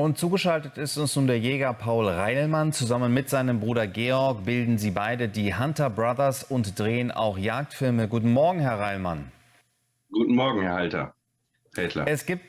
Und zugeschaltet ist uns nun der Jäger Paul Reilmann. Zusammen mit seinem Bruder Georg bilden sie beide die Hunter Brothers und drehen auch Jagdfilme. Guten Morgen, Herr Reilmann. Guten Morgen, Herr Halter. Redler. Es gibt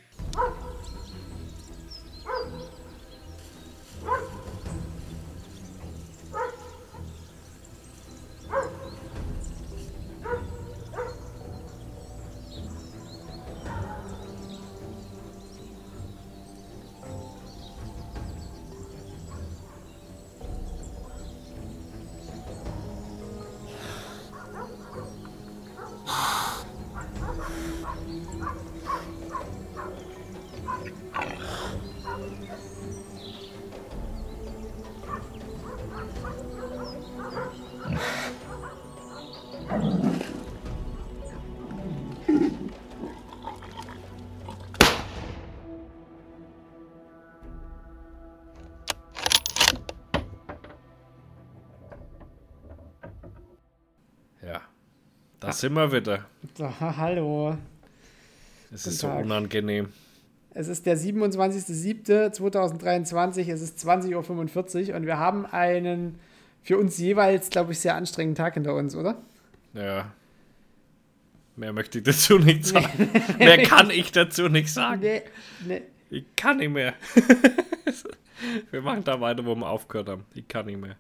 da sind wir wieder. So, hallo. Es ist so Tag. unangenehm. Es ist der 27.07.2023, es ist 20.45 Uhr und wir haben einen für uns jeweils, glaube ich, sehr anstrengenden Tag hinter uns, oder? Ja. Mehr möchte ich dazu nicht sagen. Mehr kann ich dazu nicht sagen. Nee, nee. Ich kann nicht mehr. wir machen da weiter, wo wir aufgehört haben. Ich kann nicht mehr.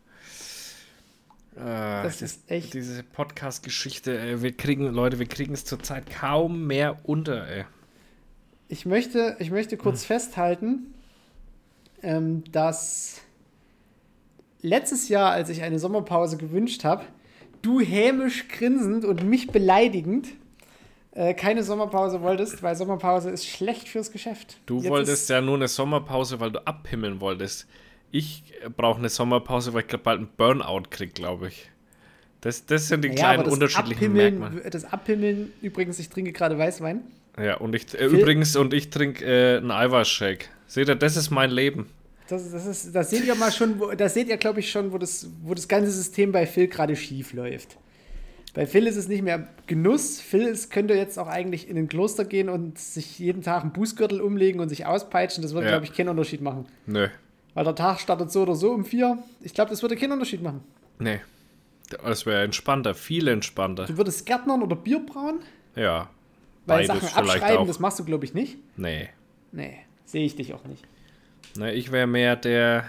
Ah, Das ist echt- Diese Podcast-Geschichte, ey, wir kriegen, Leute, wir kriegen es zurzeit kaum mehr unter, ey. Ich möchte, ich möchte kurz festhalten, ähm, dass letztes Jahr, als ich eine Sommerpause gewünscht habe, du hämisch grinsend und mich beleidigend äh, keine Sommerpause wolltest, weil Sommerpause ist schlecht fürs Geschäft. Du Jetzt wolltest ja nur eine Sommerpause, weil du abhimmeln wolltest. Ich brauche eine Sommerpause, weil ich glaub, bald einen Burnout krieg, glaube ich. Das, das sind die Ja, kleinen unterschiedlichen Abhimmeln, Merkmale. das Abhimmeln, übrigens, ich trinke gerade Weißwein. Ja, und ich äh, übrigens, und ich trinke äh, einen Eiweißshake. Seht ihr, das ist mein Leben. Das, das, ist, das seht ihr mal schon, wo, das seht ihr, glaube ich, schon, wo das, wo das ganze System bei Phil gerade schief läuft. Bei Phil ist es nicht mehr Genuss. Phil ist, könnte jetzt auch eigentlich in ein Kloster gehen und sich jeden Tag einen Bußgürtel umlegen und sich auspeitschen. Das würde, Ja. glaube ich, keinen Unterschied machen. Nö, Weil der Tag startet so oder so um vier. Ich glaube, das würde keinen Unterschied machen. nee. Das wäre entspannter, viel entspannter. Du würdest Gärtnern oder Bier brauen, Ja. weil Sachen abschreiben, auch. das machst du, glaube ich, nicht. Nee. Nee, sehe ich dich auch nicht. Nee, ich wäre mehr der.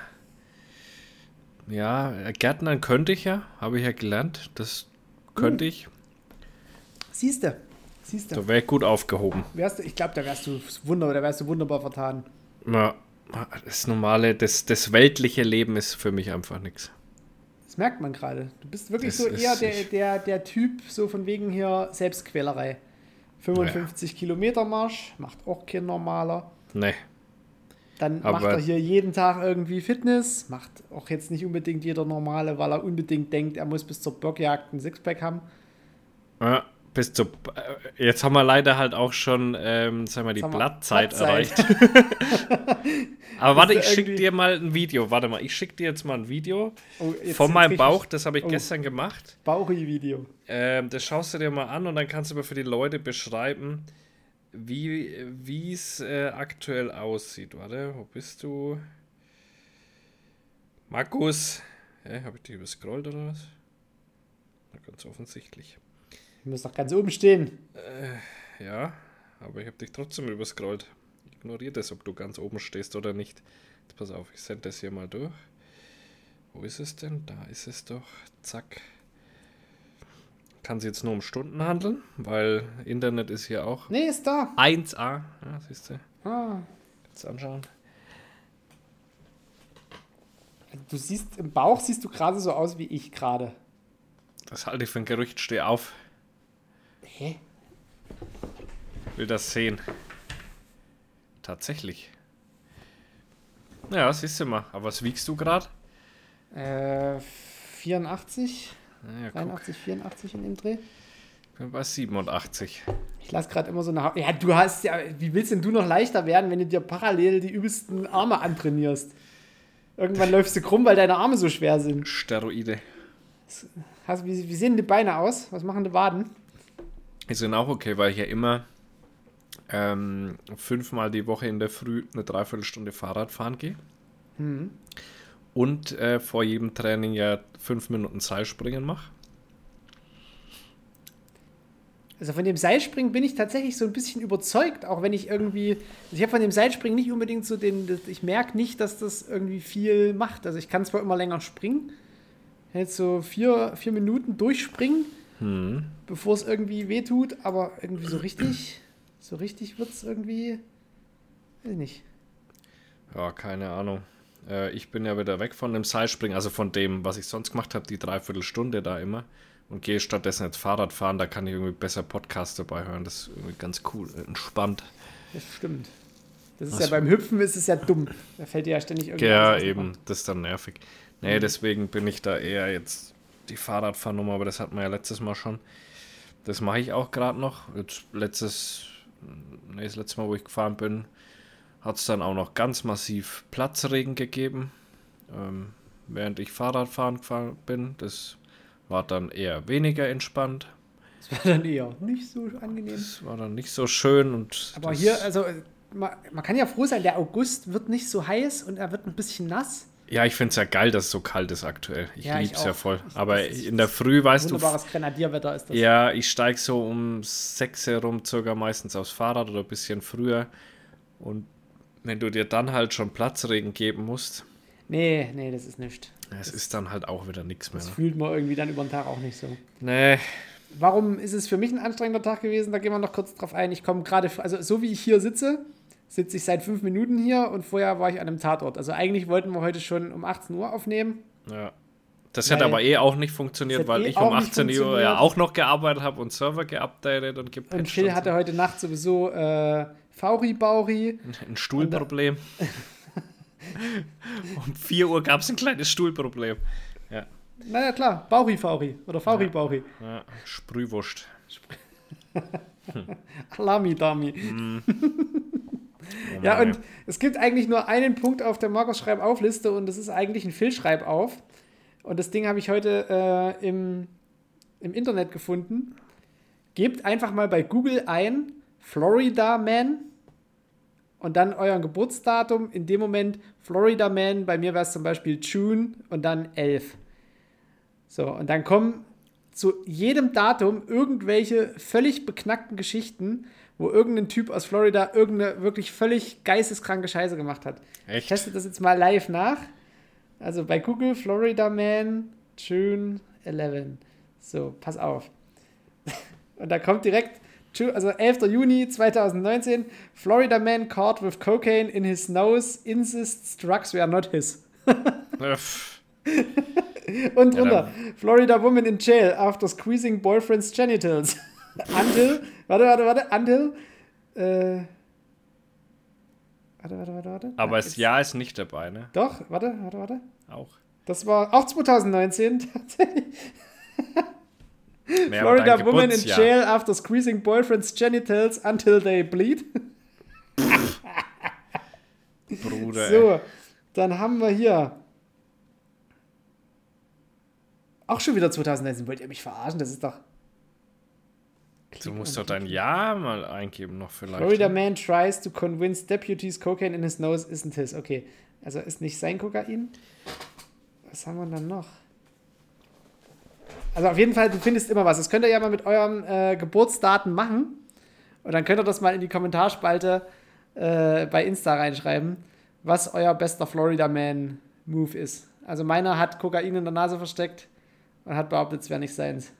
Ja, Gärtnern könnte ich ja, habe ich ja gelernt. Das könnte ich. Siehst du, siehst du. Da wäre ich gut aufgehoben. Wärst du, ich glaube, da wärst du wunderbar, da wärst du wunderbar vertan. Ja, das normale, das, das weltliche Leben ist für mich einfach nichts. Das merkt man gerade. Du bist wirklich Das so eher der, der, der Typ, so von wegen hier Selbstquälerei. 55 Kilometer Marsch, macht auch kein normaler. Nee. Dann macht Aber- er hier jeden Tag irgendwie Fitness, macht auch jetzt nicht unbedingt jeder normale, weil er unbedingt denkt, er muss bis zur Bockjagd ein Sixpack haben. Ja, bis zu. äh, Jetzt haben wir leider halt auch schon, ähm, sagen wir, die Blattzeit Blattzeit. erreicht. Aber warte, ich schicke dir mal ein Video. Warte mal, ich schicke dir jetzt mal ein Video Oh, von meinem Bauch. Das habe ich Oh. gestern gemacht. Bauchi-Video. Ähm, das schaust du dir mal an und dann kannst du aber für die Leute beschreiben, wie es äh, aktuell aussieht. Warte, wo bist du? Markus. Hä, habe ich dich überscrollt oder was? Na, ganz offensichtlich. Du musst doch ganz oben stehen. Ja, aber ich habe dich trotzdem überscrollt. Ignoriere das, ob du ganz oben stehst oder nicht. Jetzt pass auf, ich sende das hier mal durch. Wo ist es denn? Da ist es doch. Zack. Kann sie jetzt nur um Stunden handeln, weil Internet ist hier auch Nee, ist da. 1A. Ja, siehst du. Ah. Kannst du anschauen. Du siehst, im Bauch siehst du gerade so aus wie ich gerade. Das halte ich für ein Gerücht. Steh auf. Hä? Will das sehen. Tatsächlich. Ja, siehst du mal. Aber was wiegst du gerade? Äh, 84? Ja, guck. 83, 84 in dem Dreh? Ich bin bei 87. Ich lasse gerade immer so eine. Ha ja, du hast ja. Wie willst denn du noch leichter werden, wenn du dir parallel die übelsten Arme antrainierst? Irgendwann läufst du krumm, weil deine Arme so schwer sind. Steroide. Hast, wie, wie sehen die Beine aus? Was machen die Waden? Die sind auch okay, weil ich ja immer ähm, fünfmal die Woche in der Früh eine Dreiviertelstunde Fahrrad fahren gehe. Mhm. Und äh, vor jedem Training ja fünf Minuten Seilspringen mache. Also von dem Seilspringen bin ich tatsächlich so ein bisschen überzeugt, auch wenn ich irgendwie, also ich habe von dem Seilspringen nicht unbedingt so den, ich merke nicht, dass das irgendwie viel macht. Also ich kann zwar immer länger springen, jetzt so vier, vier Minuten durchspringen, Hm. bevor es irgendwie wehtut, aber irgendwie so richtig, so richtig wird es irgendwie, weiß ich nicht. Ja, keine Ahnung. Äh, ich bin ja wieder weg von dem Seilspringen, also von dem, was ich sonst gemacht habe, die Dreiviertelstunde da immer. Und gehe stattdessen jetzt Fahrrad fahren, da kann ich irgendwie besser Podcast dabei hören. Das ist irgendwie ganz cool, entspannt. Das stimmt. Das ist Was- ja beim Hüpfen ist es ja dumm. Da fällt dir ja ständig irgendwie Ja, eben, das ist dann nervig. Nee, deswegen bin ich da eher jetzt die Fahrradfahrnummer, aber das hatten wir ja letztes Mal schon. Das mache ich auch gerade noch. Jetzt letztes, nee, das letzte Mal, wo ich gefahren bin, hat es dann auch noch ganz massiv Platzregen gegeben, ähm, während ich Fahrradfahren gefahren bin. Das war dann eher weniger entspannt. Das war dann eher nicht so angenehm. Das war dann nicht so schön und Aber hier, also man, man kann ja froh sein, der August wird nicht so heiß und er wird ein bisschen nass. Ja, ich finde es ja geil, dass es so kalt ist aktuell. Ich Ja, liebe es ja voll. Ich- Aber in der Früh, weißt du, Wunderbares Grenadierwetter ist das. Ja, ich steige so um 6 herum circa meistens aufs Fahrrad oder ein bisschen früher. Und wenn du dir dann halt schon Platzregen geben musst, Nee, nee, das ist nicht. es ist dann halt auch wieder nichts mehr. Das Ne? fühlt man irgendwie dann über den Tag auch nicht so. Nee, Warum ist es für mich ein anstrengender Tag gewesen? Da gehen wir noch kurz drauf ein. Ich komme gerade, also so wie ich hier sitze, sitze ich seit fünf Minuten hier und vorher war ich an einem Tatort. Also eigentlich wollten wir heute schon um 18 Uhr aufnehmen. ja. Das hat aber eh auch nicht funktioniert, weil eh ich um nicht 18 Uhr ja auch noch gearbeitet habe und Server geupdatet und gepatcht. Und Phil hatte heute Nacht sowieso äh, Fauri-Bauri. ein Stuhlproblem. um 4 Uhr gab es ein kleines Stuhlproblem. Ja, Naja, klar, Bauri-Fauri oder Fauri-Bauri. ja. Sprühwurst. Lami-Dami. Oh Ja, Mann, und es gibt eigentlich nur einen Punkt auf der Markus Schreibauf-Liste und das ist eigentlich ein Phil Schreibauf. Und das Ding habe ich heute äh, im, im Internet gefunden. Gebt einfach mal bei Google ein Florida Man und dann euer Geburtsdatum. In dem Moment Florida Man, bei mir wäre es zum Beispiel June und dann 11. So, und dann kommen zu jedem Datum irgendwelche völlig beknackten Geschichten, wo irgendein Typ aus Florida irgendeine wirklich völlig geisteskranke Scheiße gemacht hat. Ich Echt? teste das jetzt mal live nach. Also bei Google Florida Man June 11. So, pass auf. Und da kommt direkt, also 11. Juni 2019, Florida Man caught with cocaine in his nose insists drugs were not his. Und Ja, drunter, Florida woman in jail after squeezing boyfriend's genitals. until, warte, warte, warte, until, äh, warte, warte, warte, warte. Aber das Jahr ist nicht dabei, ne? Doch, warte, warte, warte. Auch. Das war auch 2019 tatsächlich. Florida woman in jail after squeezing boyfriend's genitals until they bleed. Bruder. ey. So, dann haben wir hier. Auch schon wieder 2019. Wollt ihr mich verarschen? Das ist doch. Du musst doch dein Jahr mal eingeben noch vielleicht. Florida ne? man tries to convince deputies cocaine in his nose isn't his. Okay, also ist nicht sein Kokain. Was haben wir dann noch? Also auf jeden Fall, du findest immer was. Das könnt ihr ja mal mit euren äh, Geburtsdaten machen. Und dann könnt ihr das mal in die Kommentarspalte äh, bei Insta reinschreiben, was euer bester Florida Man Move ist. Also meiner hat Kokain in der Nase versteckt und hat behauptet, es wäre nicht seins.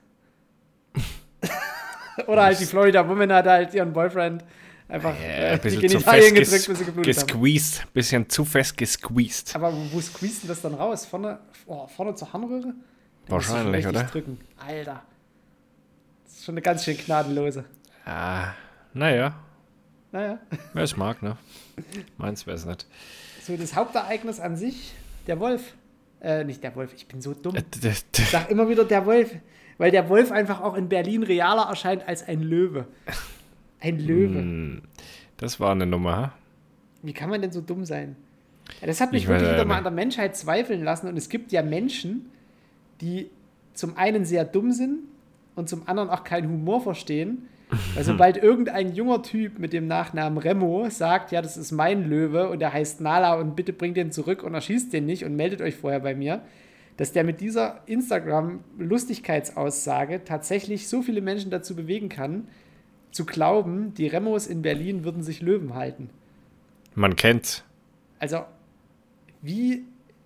Oder halt die Florida Woman hat halt ihren Boyfriend einfach Ja, äh, ein die bisschen Genitalien gedrückt, bis sie geblutet haben. gesqueezed. Bisschen zu fest gesqueezed. Aber wo, denn das dann raus? Vorne, oh, vorne zur Harnröhre? Da Wahrscheinlich, oder? Drücken. Alter. Das ist schon eine ganz schön gnadenlose. Ah, naja, Naja, wer es mag, ne? Meins wäre es nicht. so das Hauptereignis an sich, der Wolf. Äh, nicht der Wolf, ich bin so dumm. Äh, Ich sag immer wieder der Wolf, weil der Wolf einfach auch in Berlin realer erscheint als ein Löwe. Ein Löwe. Hm, Das war eine Nummer, ha? Wie kann man denn so dumm sein? Ja, das hat mich Ich wirklich wieder mal an der Menschheit zweifeln lassen. Und es gibt ja Menschen, die zum einen sehr dumm sind und zum anderen auch keinen Humor verstehen. Weil sobald irgendein junger Typ mit dem Nachnamen Remo sagt, ja, das ist mein Löwe und der heißt Nala und bitte bringt den zurück und erschießt den nicht und meldet euch vorher bei mir, dass der mit dieser Instagram-Lustigkeitsaussage tatsächlich so viele Menschen dazu bewegen kann, zu glauben, die Remos in Berlin würden sich Löwen halten. Man kennt's. Also, wie,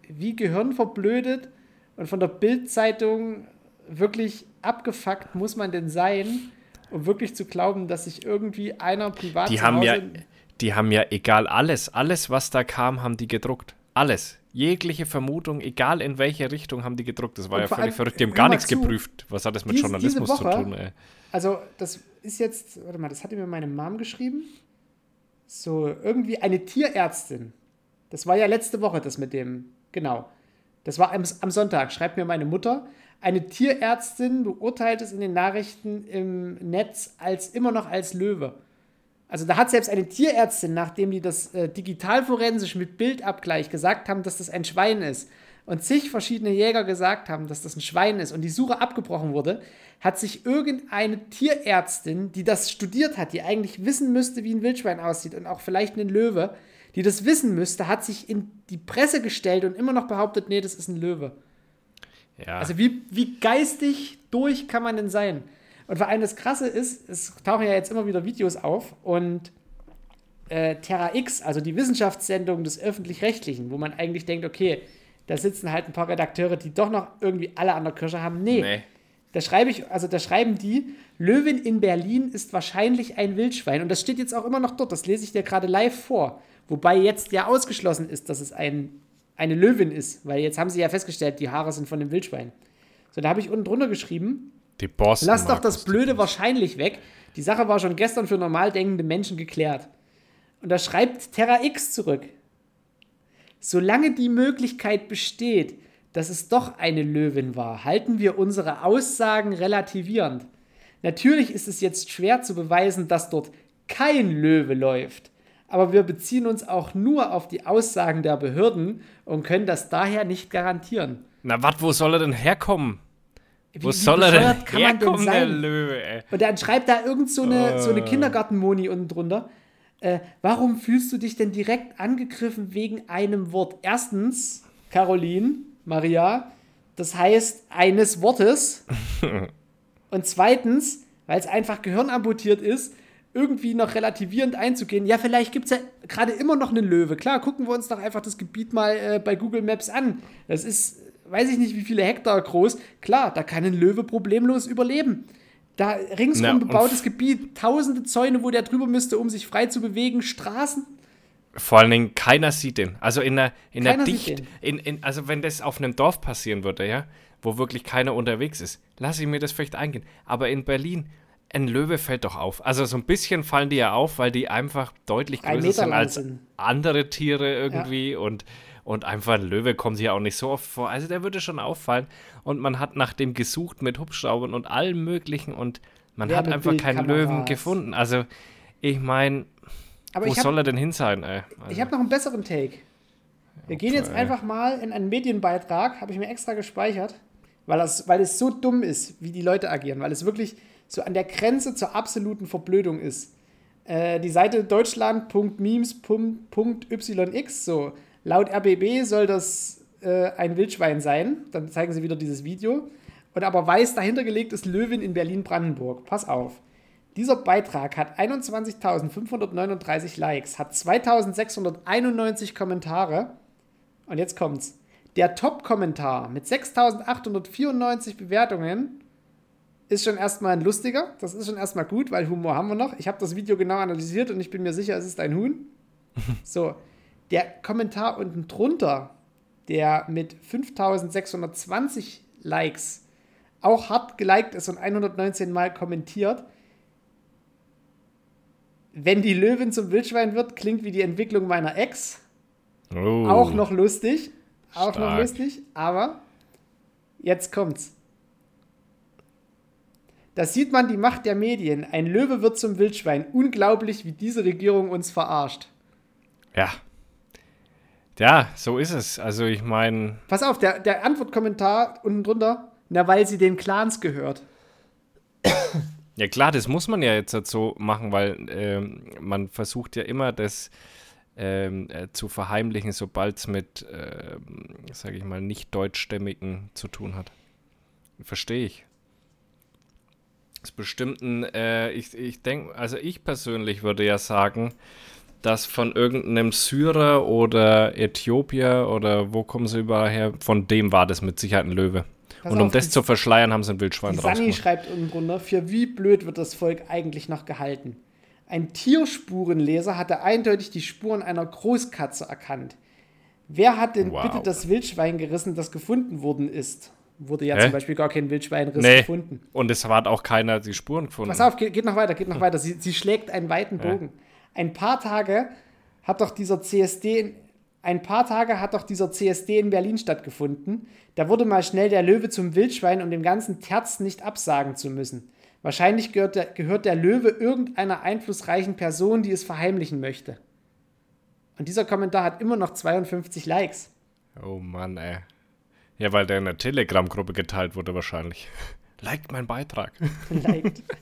wie gehirnverblödet und von der Bildzeitung wirklich abgefuckt muss man denn sein, um wirklich zu glauben, dass sich irgendwie einer privat Die zu haben ja, die haben ja egal alles, alles, was da kam, haben die gedruckt. Alles. Jegliche Vermutung, egal in welche Richtung, haben die gedruckt. Das war Und ja völlig verrückt. Die haben gar nichts zu, geprüft. Was hat das mit diese- Journalismus diese zu Woche- tun, ey? Also, das ist jetzt, warte mal, das hatte mir meine Mom geschrieben. So, irgendwie eine Tierärztin. Das war ja letzte Woche, das mit dem, genau. Das war am, am Sonntag, schreibt mir meine Mutter. Eine Tierärztin beurteilt es in den Nachrichten im Netz als immer noch als Löwe. Also da hat selbst eine Tierärztin, nachdem die das äh, digitalforensisch mit Bildabgleich gesagt haben, dass das ein Schwein ist und zig verschiedene Jäger gesagt haben, dass das ein Schwein ist und die Suche abgebrochen wurde, hat sich irgendeine Tierärztin, die das studiert hat, die eigentlich wissen müsste, wie ein Wildschwein aussieht und auch vielleicht einen Löwe, die das wissen müsste, hat sich in die Presse gestellt und immer noch behauptet, nee, das ist ein Löwe. Ja. Also wie, wie geistig durch kann man denn sein? Und vor allem das Krasse ist, es tauchen ja jetzt immer wieder Videos auf und äh, Terra X, also die Wissenschaftssendung des Öffentlich-Rechtlichen, wo man eigentlich denkt, okay, da sitzen halt ein paar Redakteure, die doch noch irgendwie alle an der Kirsche haben. Nee, nee. da schreibe ich, also da schreiben die, Löwin in Berlin ist wahrscheinlich ein Wildschwein. Und das steht jetzt auch immer noch dort. Das lese ich dir gerade live vor. Wobei jetzt ja ausgeschlossen ist, dass es ein, eine Löwin ist. Weil jetzt haben sie ja festgestellt, die Haare sind von dem Wildschwein. So, da habe ich unten drunter geschrieben, Die Boston. lass doch das Blöde wahrscheinlich weg. Die Sache war schon gestern für normal denkende Menschen geklärt. Und da schreibt Terra X zurück. Solange die Möglichkeit besteht, dass es doch eine Löwin war, halten wir unsere Aussagen relativierend. Natürlich ist es jetzt schwer zu beweisen, dass dort kein Löwe läuft. Aber wir beziehen uns auch nur auf die Aussagen der Behörden und können das daher nicht garantieren. Na, was, wo soll er denn herkommen? Wie- Wo wie soll er denn kann man denn herkommen, der sein? Löwe, ey? Und dann schreibt da irgend so eine, so eine Äh. Kindergartenmoni unten drunter. Äh, warum fühlst du dich denn direkt angegriffen wegen einem Wort? Erstens, Caroline, Maria, das heißt eines Wortes. Und zweitens, weil es einfach gehirnamputiert ist, irgendwie noch relativierend einzugehen. Ja, vielleicht gibt es ja gerade immer noch einen Löwe. Klar, gucken wir uns doch einfach das Gebiet mal äh, bei Google Maps an. Das ist, weiß ich nicht, wie viele Hektar groß. Klar, da kann ein Löwe problemlos überleben. Da ringsum und bebautes Gebiet, tausende Zäune, wo der drüber müsste, um sich frei zu bewegen, Straßen. Vor allen Dingen, keiner sieht den. Also in der, in der Keiner Dicht, in, in, also wenn das auf einem Dorf passieren würde, ja, wo wirklich keiner unterwegs ist, lasse ich mir das vielleicht eingehen. Aber in Berlin, ein Löwe fällt doch auf. Also so ein bisschen fallen die ja auf, weil die einfach deutlich größer sind als sind. andere Tiere irgendwie und, und einfach ein Löwe kommt hier auch nicht so oft vor. Also der würde schon auffallen und man hat nach dem gesucht mit Hubschraubern und allem möglichen und man hat einfach keinen Löwen gefunden. Also ich meine, wo ich habe soll er denn hin sein, ey? Also, Ich habe noch einen besseren Take. Wir gehen jetzt einfach mal in einen Medienbeitrag, habe ich mir extra gespeichert, weil, das, weil es so dumm ist, wie die Leute agieren, weil es wirklich so an der Grenze zur absoluten Verblödung ist. Äh, die Seite deutschland.memes.yx, so laut RBB soll das äh, ein Wildschwein sein. Dann zeigen sie wieder dieses Video. Und aber weiß dahinter gelegt ist Löwin in Berlin-Brandenburg. Pass auf. Dieser Beitrag hat 21.539 Likes, hat 2.691 Kommentare. Und jetzt kommt's. Der Top-Kommentar mit 6.894 Bewertungen ist schon erstmal ein lustiger. Das ist schon erstmal gut, weil Humor haben wir noch. Ich habe das Video genau analysiert und ich bin mir sicher, es ist ein Huhn. So, der Kommentar unten drunter, der mit 5.620 Likes auch hart geliked ist und 119 Mal kommentiert. Wenn die Löwin zum Wildschwein wird, klingt wie die Entwicklung meiner Ex. Oh. Auch noch lustig. Auch noch Stark. lustig. Aber jetzt kommt's. Da sieht man die Macht der Medien. Ein Löwe wird zum Wildschwein. Unglaublich, wie diese Regierung uns verarscht. Ja. Ja, so ist es. Also ich meine, Pass auf, der, der Antwortkommentar unten drunter. Na, weil sie den Clans gehört. Ja klar, das muss man ja jetzt halt so machen, weil ähm, man versucht ja immer das ähm, äh, zu verheimlichen, sobald es mit, äh, sage ich mal, nicht deutschstämmigen zu tun hat. Verstehe ich. Das ist bestimmt ein, äh, ich, ich denke, also ich persönlich würde ja sagen, dass von irgendeinem Syrer oder Äthiopier oder wo kommen sie überall her, von dem war das mit Sicherheit ein Löwe. Pass Und um auf, das zu verschleiern, haben sie ein Wildschwein Die Sani schreibt im Grunde, für wie blöd wird das Volk eigentlich noch gehalten? Ein Tierspurenleser hatte eindeutig die Spuren einer Großkatze erkannt. Wer hat denn Wow. bitte das Wildschwein gerissen, das gefunden worden ist? Wurde ja Hä? zum Beispiel gar kein Wildschweinriss Nee. gefunden. Und es hat auch keiner die Spuren gefunden. Pass auf, geht, geht noch weiter, geht noch weiter. Sie, sie schlägt einen weiten Bogen. Ein paar Tage hat doch dieser CSD, in- ein paar Tage hat doch dieser CSD in Berlin stattgefunden. Da wurde mal schnell der Löwe zum Wildschwein, um dem ganzen Terz nicht absagen zu müssen. Wahrscheinlich gehört der, gehört der Löwe irgendeiner einflussreichen Person, die es verheimlichen möchte. Und dieser Kommentar hat immer noch 52 Likes. Oh Mann, ey. Ja, weil der in der Telegram-Gruppe geteilt wurde wahrscheinlich. Liked meinen Beitrag. Liked.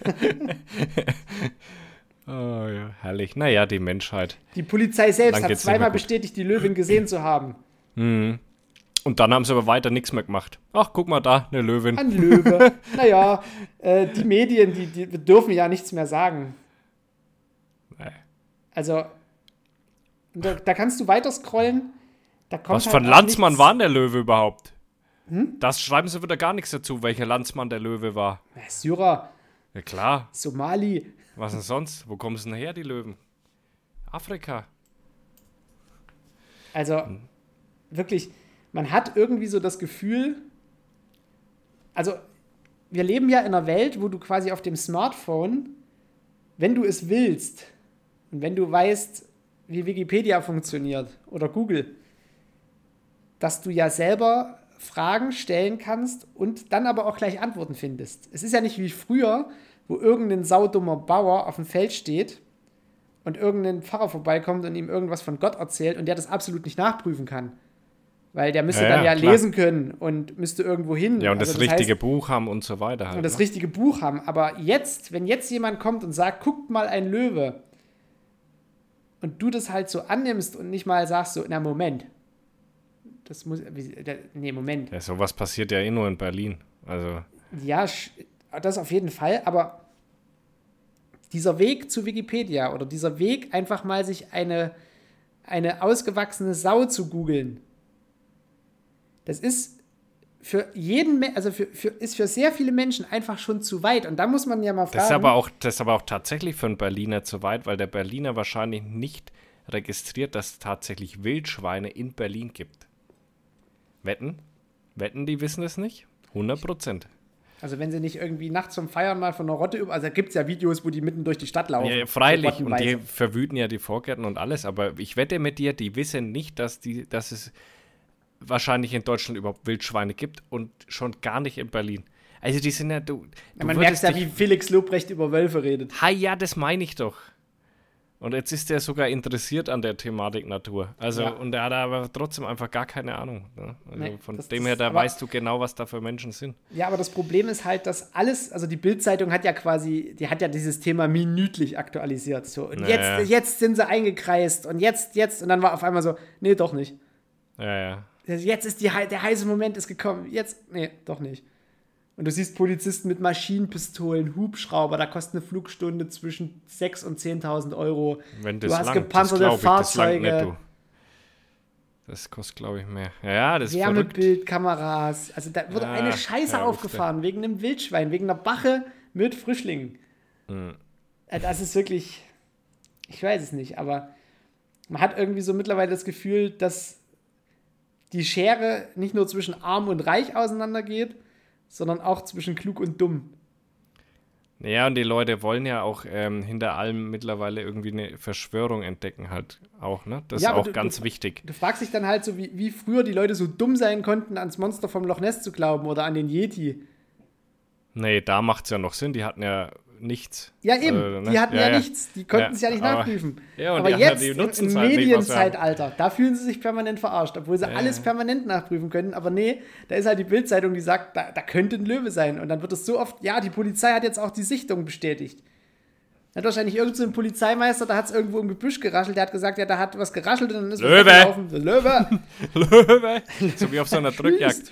Oh ja, herrlich. Naja, die Menschheit. Die Polizei selbst hat zweimal bestätigt, die Löwin gesehen zu haben. Und dann haben sie aber weiter nichts mehr gemacht. Ach, guck mal da, eine Löwin. Ein Löwe. naja, äh, die Medien, die, die dürfen ja nichts mehr sagen. Nee. Also, da, da kannst du weiter scrollen. Was halt für ein Landsmann nichts. war denn der Löwe überhaupt? Das schreiben sie wieder gar nichts dazu, welcher Landsmann der Löwe war. Syrer, Ja klar, Somali. was denn sonst? Wo kommen sie denn her, die Löwen? Afrika. Also, wirklich, man hat irgendwie so das Gefühl, also, wir leben ja in einer Welt, wo du quasi auf dem Smartphone, wenn du es willst und wenn du weißt, wie Wikipedia funktioniert oder Google, dass du ja selber Fragen stellen kannst und dann aber auch gleich Antworten findest. Es ist ja nicht wie früher, wo irgendein saudummer Bauer auf dem Feld steht und irgendein Pfarrer vorbeikommt und ihm irgendwas von Gott erzählt und der das absolut nicht nachprüfen kann. Weil der müsste Ja, dann ja, ja lesen können und müsste irgendwo hin. Ja, und Also das richtige heißt, Buch haben und so weiter halt. und das ne? richtige Buch haben. Aber jetzt, wenn jetzt jemand kommt und sagt, guckt mal ein Löwe, und du das halt so annimmst und nicht mal sagst so, na Moment. Das muss, nee, Moment. ja, sowas passiert ja eh nur in Berlin. Also, Ja, das auf jeden Fall, aber dieser Weg zu Wikipedia oder dieser Weg, einfach mal sich eine, eine ausgewachsene Sau zu googeln, das ist für jeden, also für, für, ist für sehr viele Menschen einfach schon zu weit. Und da muss man ja mal fragen. das ist, aber auch, das ist aber auch tatsächlich für einen Berliner zu weit, weil der Berliner wahrscheinlich nicht registriert, dass es tatsächlich Wildschweine in Berlin gibt. Wetten? Wetten, die wissen es nicht? 100 Prozent. Also wenn sie nicht irgendwie nachts zum Feiern mal von einer Rotte über. Also da gibt es ja Videos, wo die mitten durch die Stadt laufen. Ja, freilich. Und die verwüten ja die Vorgärten und alles. Aber ich wette mit dir, die wissen nicht, dass, die, dass es wahrscheinlich in Deutschland überhaupt Wildschweine gibt und schon gar nicht in Berlin. Also die sind ja, du, Ja, man merkt ja, wie Felix Lobrecht über Wölfe redet. Ha, ja, das meine ich doch. Und jetzt ist er sogar interessiert an der Thematik Natur. Also, Ja. und er hat aber trotzdem einfach gar keine Ahnung. Ne? Also Nee, von das- dem her, da aber- weißt du genau, was da für Menschen sind. Ja, aber das Problem ist halt, dass alles, also die Bildzeitung hat ja quasi, die hat ja dieses Thema minütlich aktualisiert. So, und Naja. jetzt, jetzt sind sie eingekreist und jetzt, jetzt, und dann war auf einmal so, nee, doch nicht. Ja, ja. Jetzt ist die, der heiße Moment ist gekommen. Jetzt, nee, doch nicht. Und du siehst Polizisten mit Maschinenpistolen, Hubschrauber, da kostet eine Flugstunde zwischen 6.000 und 10.000 Euro. Wenn das du hast langt, gepanzerte das ich, das Fahrzeuge, nicht, du. Das kostet, glaube ich, mehr. Ja, ja, das ist. Wärmebildkameras. Also da wurde Ah, eine Scheiße Herr aufgefahren wegen einem Wildschwein, wegen einer Bache mit Frischlingen. Hm. Äh, Das ist wirklich, ich weiß es nicht, aber man hat irgendwie so mittlerweile das Gefühl, dass die Schere nicht nur zwischen arm und reich auseinandergeht, sondern auch zwischen klug und dumm. Ja, und die Leute wollen ja auch ähm, hinter allem mittlerweile irgendwie eine Verschwörung entdecken, halt auch, ne? Das Ja, ist auch du- ganz du- wichtig. Du fragst dich dann halt so, wie, wie früher die Leute so dumm sein konnten, ans Monster vom Loch Ness zu glauben oder an den Yeti. Nee, da macht es ja noch Sinn. Die hatten ja nichts. Ja, eben. Äh, ne? Die hatten ja, ja. nichts. Die konnten Ja, es ja nicht aber- nachprüfen. Ja, aber jetzt im, halt. Medienzeitalter, da fühlen sie sich permanent verarscht, obwohl sie alles permanent nachprüfen können. Aber nee, da ist halt die Bildzeitung, die sagt, da, da könnte ein Löwe sein. Und dann wird es so oft, ja, die Polizei hat jetzt auch die Sichtung bestätigt. Da hat wahrscheinlich irgendein so Polizeimeister, da hat es irgendwo im Gebüsch geraschelt, der hat gesagt, ja, da hat was geraschelt und dann ist Löwe! Der Löwe! Löwe! So wie auf so einer Drückjagd.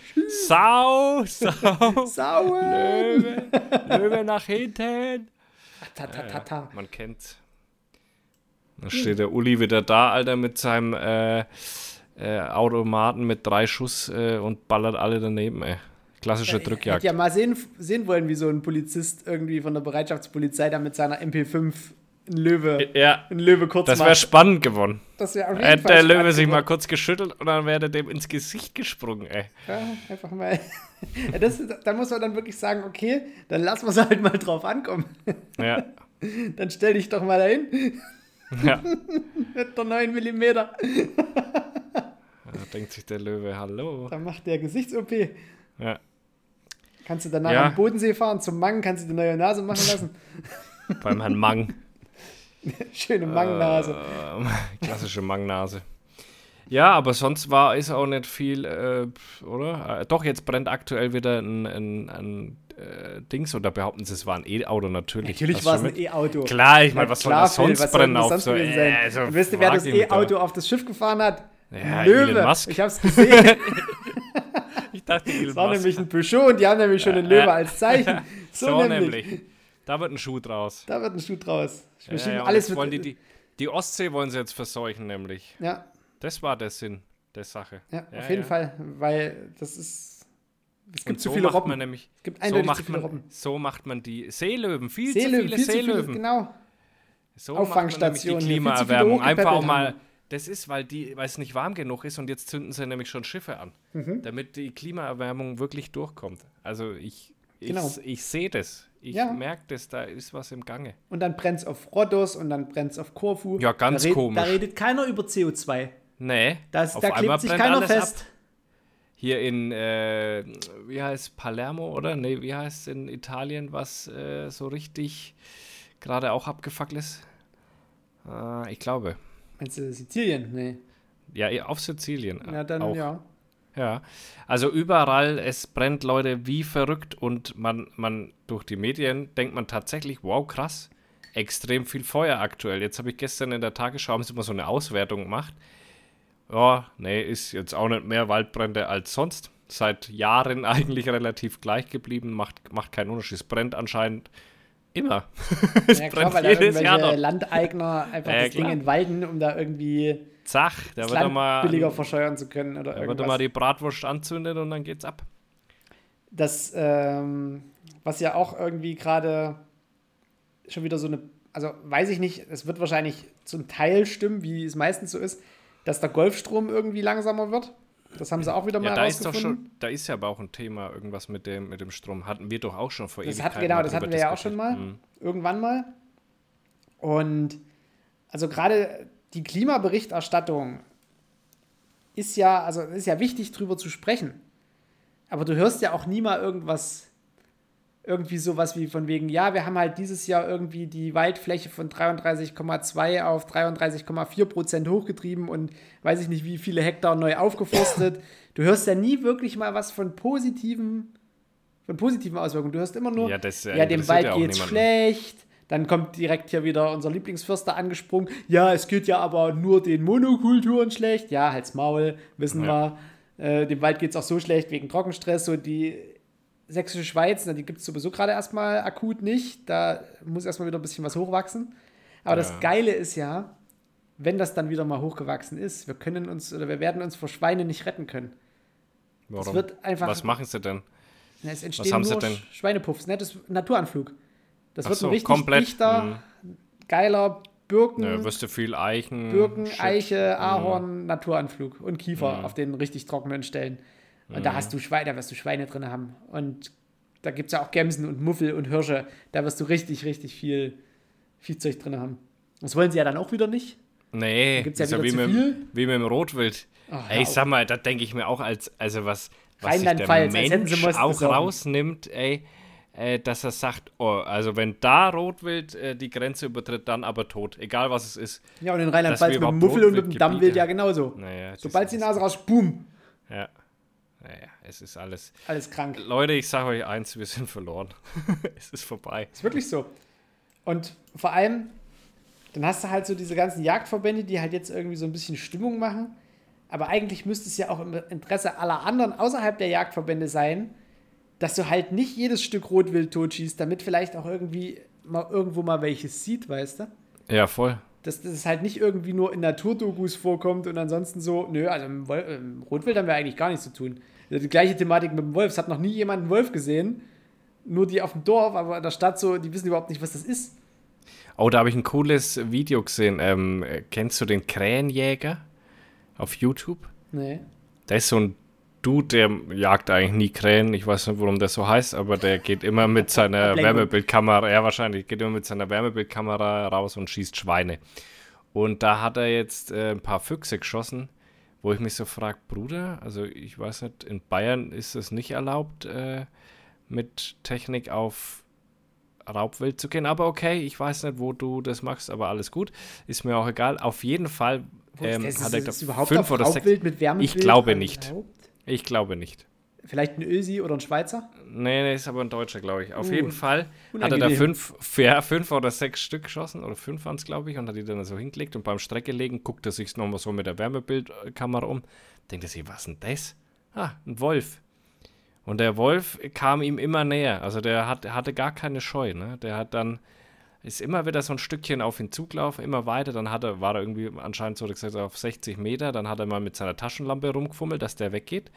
Sau, Sau, Sauer! Löwe, Löwe nach hinten. Ta, ta, ta, ta. Man kennt's. Dann steht der Uli wieder da, Alter, mit seinem äh, äh, Automaten mit drei Schuss äh, und ballert alle daneben, ey. Klassische Ich Drückjagd. hätte ja mal sehen, sehen wollen, wie so ein Polizist irgendwie von der Bereitschaftspolizei da mit seiner MP5 einen Löwe, Ja, einen Löwe kurz das wäre spannend geworden. Das wäre auf jeden Hätte der Löwe spannend sich mal geworden. kurz geschüttelt und dann wäre der dem ins Gesicht gesprungen, ey. Ja, einfach mal. das, da muss man dann wirklich sagen, okay, dann lassen wir es halt mal drauf ankommen. Ja, Dann stell dich doch mal dahin ja. mit der 9 mm. Da denkt sich der Löwe, hallo. Dann macht der Gesichts-OP. Ja. Kannst du danach Ja. am Bodensee fahren, zum Mang, kannst du die neue Nase machen lassen. Beim Herrn Mang. Schöne Mang-Nase. Ähm, klassische Mangnase. Ja, aber sonst war ist auch nicht viel, äh, oder? Äh, doch, jetzt brennt aktuell wieder ein, ein, ein äh, Dings oder behaupten sie, es war ein E-Auto natürlich. Natürlich war es ein E-Auto. Klar, ich meine, was soll klar, das sonst brennen auf so? Äh, so wisst ihr, wer das. E-Auto auf das Schiff gefahren hat? Ja, Löwe. Elon Musk. Ich hab's gesehen. Ich dachte, Elon Das war Musk. nämlich ein Peugeot und die haben nämlich schon einen Löwe als Zeichen. So, So nämlich. nämlich. Da wird ein Schuh draus. Da wird ein Schuh draus. Ja, ja, alles wollen die, die, die Ostsee wollen sie jetzt verseuchen, nämlich. Ja, Das war der Sinn der Sache. ja, Ja, auf jeden. Fall, weil das ist. Es gibt Und zu so viele Robben. nämlich, es gibt so eindeutig zu macht, viele man, Robben. so macht man die Seelöwen, viel Seelöwen, zu viele viel zu viele, Seelöwen. genau. So macht man die zu Klimaerwärmung. Einfach auch mal, haben. Das ist, weil, die, weil es nicht warm genug ist und jetzt zünden sie nämlich schon Schiffe an, Mhm. damit die Klimaerwärmung wirklich durchkommt. Also ich, ich, Genau. ich sehe das. Ich Ja. merke das, da ist was im Gange. Und dann brennt es auf Rhodos und dann brennt es auf Korfu. Ja, ganz da komisch. Da redet keiner über CO2. Nee, Das, auf da klebt sich keiner fest. Ab. Hier in, äh, wie heißt Palermo, oder? Nee, wie heißt in Italien, was äh, so richtig gerade auch abgefuckt ist? Äh, ich glaube. Meinst du Sizilien? Nee. Ja, eh, auf Sizilien. Ja, dann auch. ja. Ja, also überall, es brennt Leute wie verrückt und man, man durch die Medien denkt man tatsächlich, wow, krass, extrem viel Feuer aktuell. Jetzt habe ich gestern in der Tagesschau haben sie mal so eine Auswertung gemacht. Ja, nee, ist jetzt auch nicht mehr Waldbrände als sonst. Seit Jahren eigentlich relativ gleich geblieben, macht, macht keinen Unterschied. Es brennt anscheinend immer. es Ja, klar, weil da jedes Jahr irgendwelche noch. Landeigner einfach Ja, das Ding entwalden, um da irgendwie Zach, da das wird er Land mal, billiger da verscheuern zu können oder wird er irgendwas. mal die Bratwurst anzündet und dann geht's ab. das, ähm, was ja auch irgendwie gerade schon wieder so eine, also weiß ich nicht, es wird wahrscheinlich zum Teil stimmen, wie es meistens so ist, dass der Golfstrom irgendwie langsamer wird. Das haben sie auch wieder mal Ja, da ist doch schon, da ist ja aber auch ein Thema, irgendwas mit dem, mit dem Strom. Hatten wir doch auch schon vor Das Ewigkeiten hat, genau, das hatten wir ja auch schon mal, Mhm. irgendwann mal. Und also gerade die Klimaberichterstattung ist ja, also ist ja wichtig, drüber zu sprechen. Aber du hörst ja auch nie mal irgendwas, irgendwie sowas wie von wegen, ja, wir haben halt dieses Jahr irgendwie die Waldfläche von 33,2 auf 33,4 Prozent hochgetrieben und weiß ich nicht, wie viele Hektar neu aufgeforstet. du hörst ja nie wirklich mal was von positiven, von positiven Auswirkungen. Du hörst immer nur, Ja, das, äh, ja, dem Wald ja geht's niemanden. schlecht. Dann kommt direkt hier wieder unser Lieblingsförster angesprungen. Ja, es geht ja aber nur den Monokulturen schlecht. Ja, halt's Maul, wissen Ja. wir. Äh, dem Wald geht's auch so schlecht wegen Trockenstress. So die sächsische Schweiz, na, die gibt es sowieso gerade erstmal akut nicht. Da muss erstmal wieder ein bisschen was hochwachsen. Aber das Ja. Geile ist ja, wenn das dann wieder mal hochgewachsen ist, wir können uns oder wir werden uns vor Schweine nicht retten können. Warum? wird einfach- Was machen sie denn? Na, Es entstehen haben sie nur denn? Sch- Schweinepuffs, ne? Das ist Naturanflug. Das Ach wird so, ein richtig komplett. dichter, Mhm. geiler Birken, Ja, wirst du viel Eichen. Birken, Shit. Eiche, Ahorn, Naturanflug und Kiefer Mhm. auf den richtig trockenen Stellen. Und da hast du Schweine, da wirst du Schweine drin haben. Und da gibt es ja auch Gämsen und Muffel und Hirsche. Da wirst du richtig, richtig viel Viehzeug drin haben. Das wollen sie ja dann auch wieder nicht. Nee, gibt's ja ist ja wieder wie zu mit, wie mit dem Rotwild. Ach, ey, hör ich sag mal, da denke ich mir auch als, also was, was sich der Mensch auch besorgen. rausnimmt, ey. äh, dass er sagt, oh, also wenn da Rotwild äh, die Grenze übertritt, dann aber tot, egal was es ist. Ja, und in Rheinland-Pfalz mit dem Muffel und mit dem Dammwild ja genauso. Naja, Sobald sie die Nase raus, boom. Ja. Naja, es ist alles. Alles krank. Leute, ich sage euch eins, wir sind verloren. es ist vorbei. Ist wirklich so. Und vor allem, dann hast du halt so diese ganzen Jagdverbände, die halt jetzt irgendwie so ein bisschen Stimmung machen. Aber eigentlich müsste es ja auch im Interesse aller anderen außerhalb der Jagdverbände sein, dass du halt nicht jedes Stück Rotwild totschießt, damit vielleicht auch irgendwie mal irgendwo mal welches sieht, weißt du? Ja, voll. Dass das halt nicht irgendwie nur in Naturdokus vorkommt und ansonsten so, nö, also im, Wolf, im Rotwild haben wir eigentlich gar nichts zu tun. Die gleiche Thematik mit dem Wolf. Es hat noch nie jemand einen Wolf gesehen. Nur die auf dem Dorf, aber in der Stadt so, die wissen überhaupt nicht, was das ist. Oh, da habe ich ein cooles Video gesehen. Ähm, kennst du den Krähenjäger auf YouTube? Nee. Da ist so ein Dude, der jagt eigentlich nie Krähen. Ich weiß nicht, warum das so heißt, aber der geht immer mit seiner Wärmebildkamera, ja wahrscheinlich, geht immer mit seiner Wärmebildkamera raus und schießt Schweine. Und da hat er jetzt äh, ein paar Füchse geschossen, wo ich mich so frage, Bruder, also ich weiß nicht, in Bayern ist es nicht erlaubt, äh, mit Technik auf Raubwild zu gehen. Aber okay, ich weiß nicht, wo du das machst, aber alles gut. Ist mir auch egal. Auf jeden Fall ähm, ist, hat er ist überhaupt fünf oder sechs. Raubwild mit Wärmebild Ich glaube nicht. erlaubt? Ich glaube nicht. Vielleicht ein Ösi oder ein Schweizer? Nee, nee, ist aber ein Deutscher, glaube ich. Auf Uh, jeden Fall hat er da unangenehm. fünf, ja, fünf oder sechs Stück geschossen, oder fünf waren es, glaube ich, und hat die dann so hingelegt und beim Strecke legen, guckt er sich nochmal so mit der Wärmebildkamera um, denkt er sich, was denn das? Ah, ein Wolf. Und der Wolf kam ihm immer näher, also der hat, hatte gar keine Scheu, ne? Der hat dann, ist immer wieder so ein Stückchen auf ihn zugelaufen, immer weiter, dann hat er, war er irgendwie anscheinend so gesagt auf 60 Meter, dann hat er mal mit seiner Taschenlampe rumgefummelt, dass der weggeht.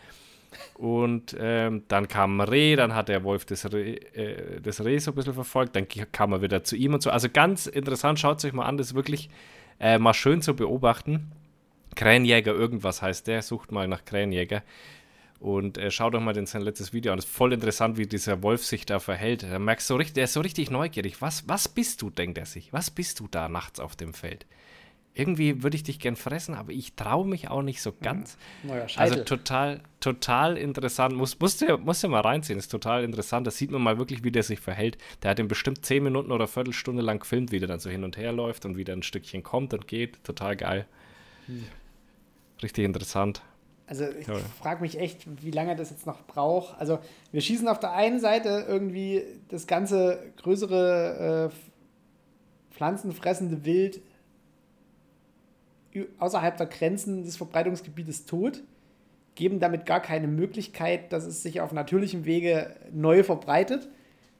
Und ähm, dann kam ein Reh, dann hat der Wolf das Reh, äh, das Reh so ein bisschen verfolgt, dann kam er wieder zu ihm und so. Also ganz interessant, schaut euch mal an, das ist wirklich äh, mal schön zu beobachten. Krähenjäger, irgendwas heißt der, sucht mal nach Krähenjäger. Und äh, schaut doch mal den, sein letztes Video an. Das ist voll interessant, wie dieser Wolf sich da verhält. Da merkst du richtig, der ist so richtig neugierig. Was, was bist du, denkt er sich? Was bist du da nachts auf dem Feld? Irgendwie würde ich dich gern fressen, aber ich traue mich auch nicht so ganz. Naja, Also Scheitel. total, total interessant. Muss, musst, du, musst du mal reinziehen, ist total interessant. Da sieht man mal wirklich, wie der sich verhält. Der hat ihn bestimmt 10 Minuten oder Viertelstunde lang gefilmt, wie der dann so hin und her läuft und wie der ein Stückchen kommt und geht. Total geil. Richtig interessant. Also ich Ja. frage mich echt, wie lange das jetzt noch braucht. Also wir schießen auf der einen Seite irgendwie das ganze größere äh, pflanzenfressende Wild außerhalb der Grenzen des Verbreitungsgebietes tot, geben damit gar keine Möglichkeit, dass es sich auf natürlichem Wege neu verbreitet.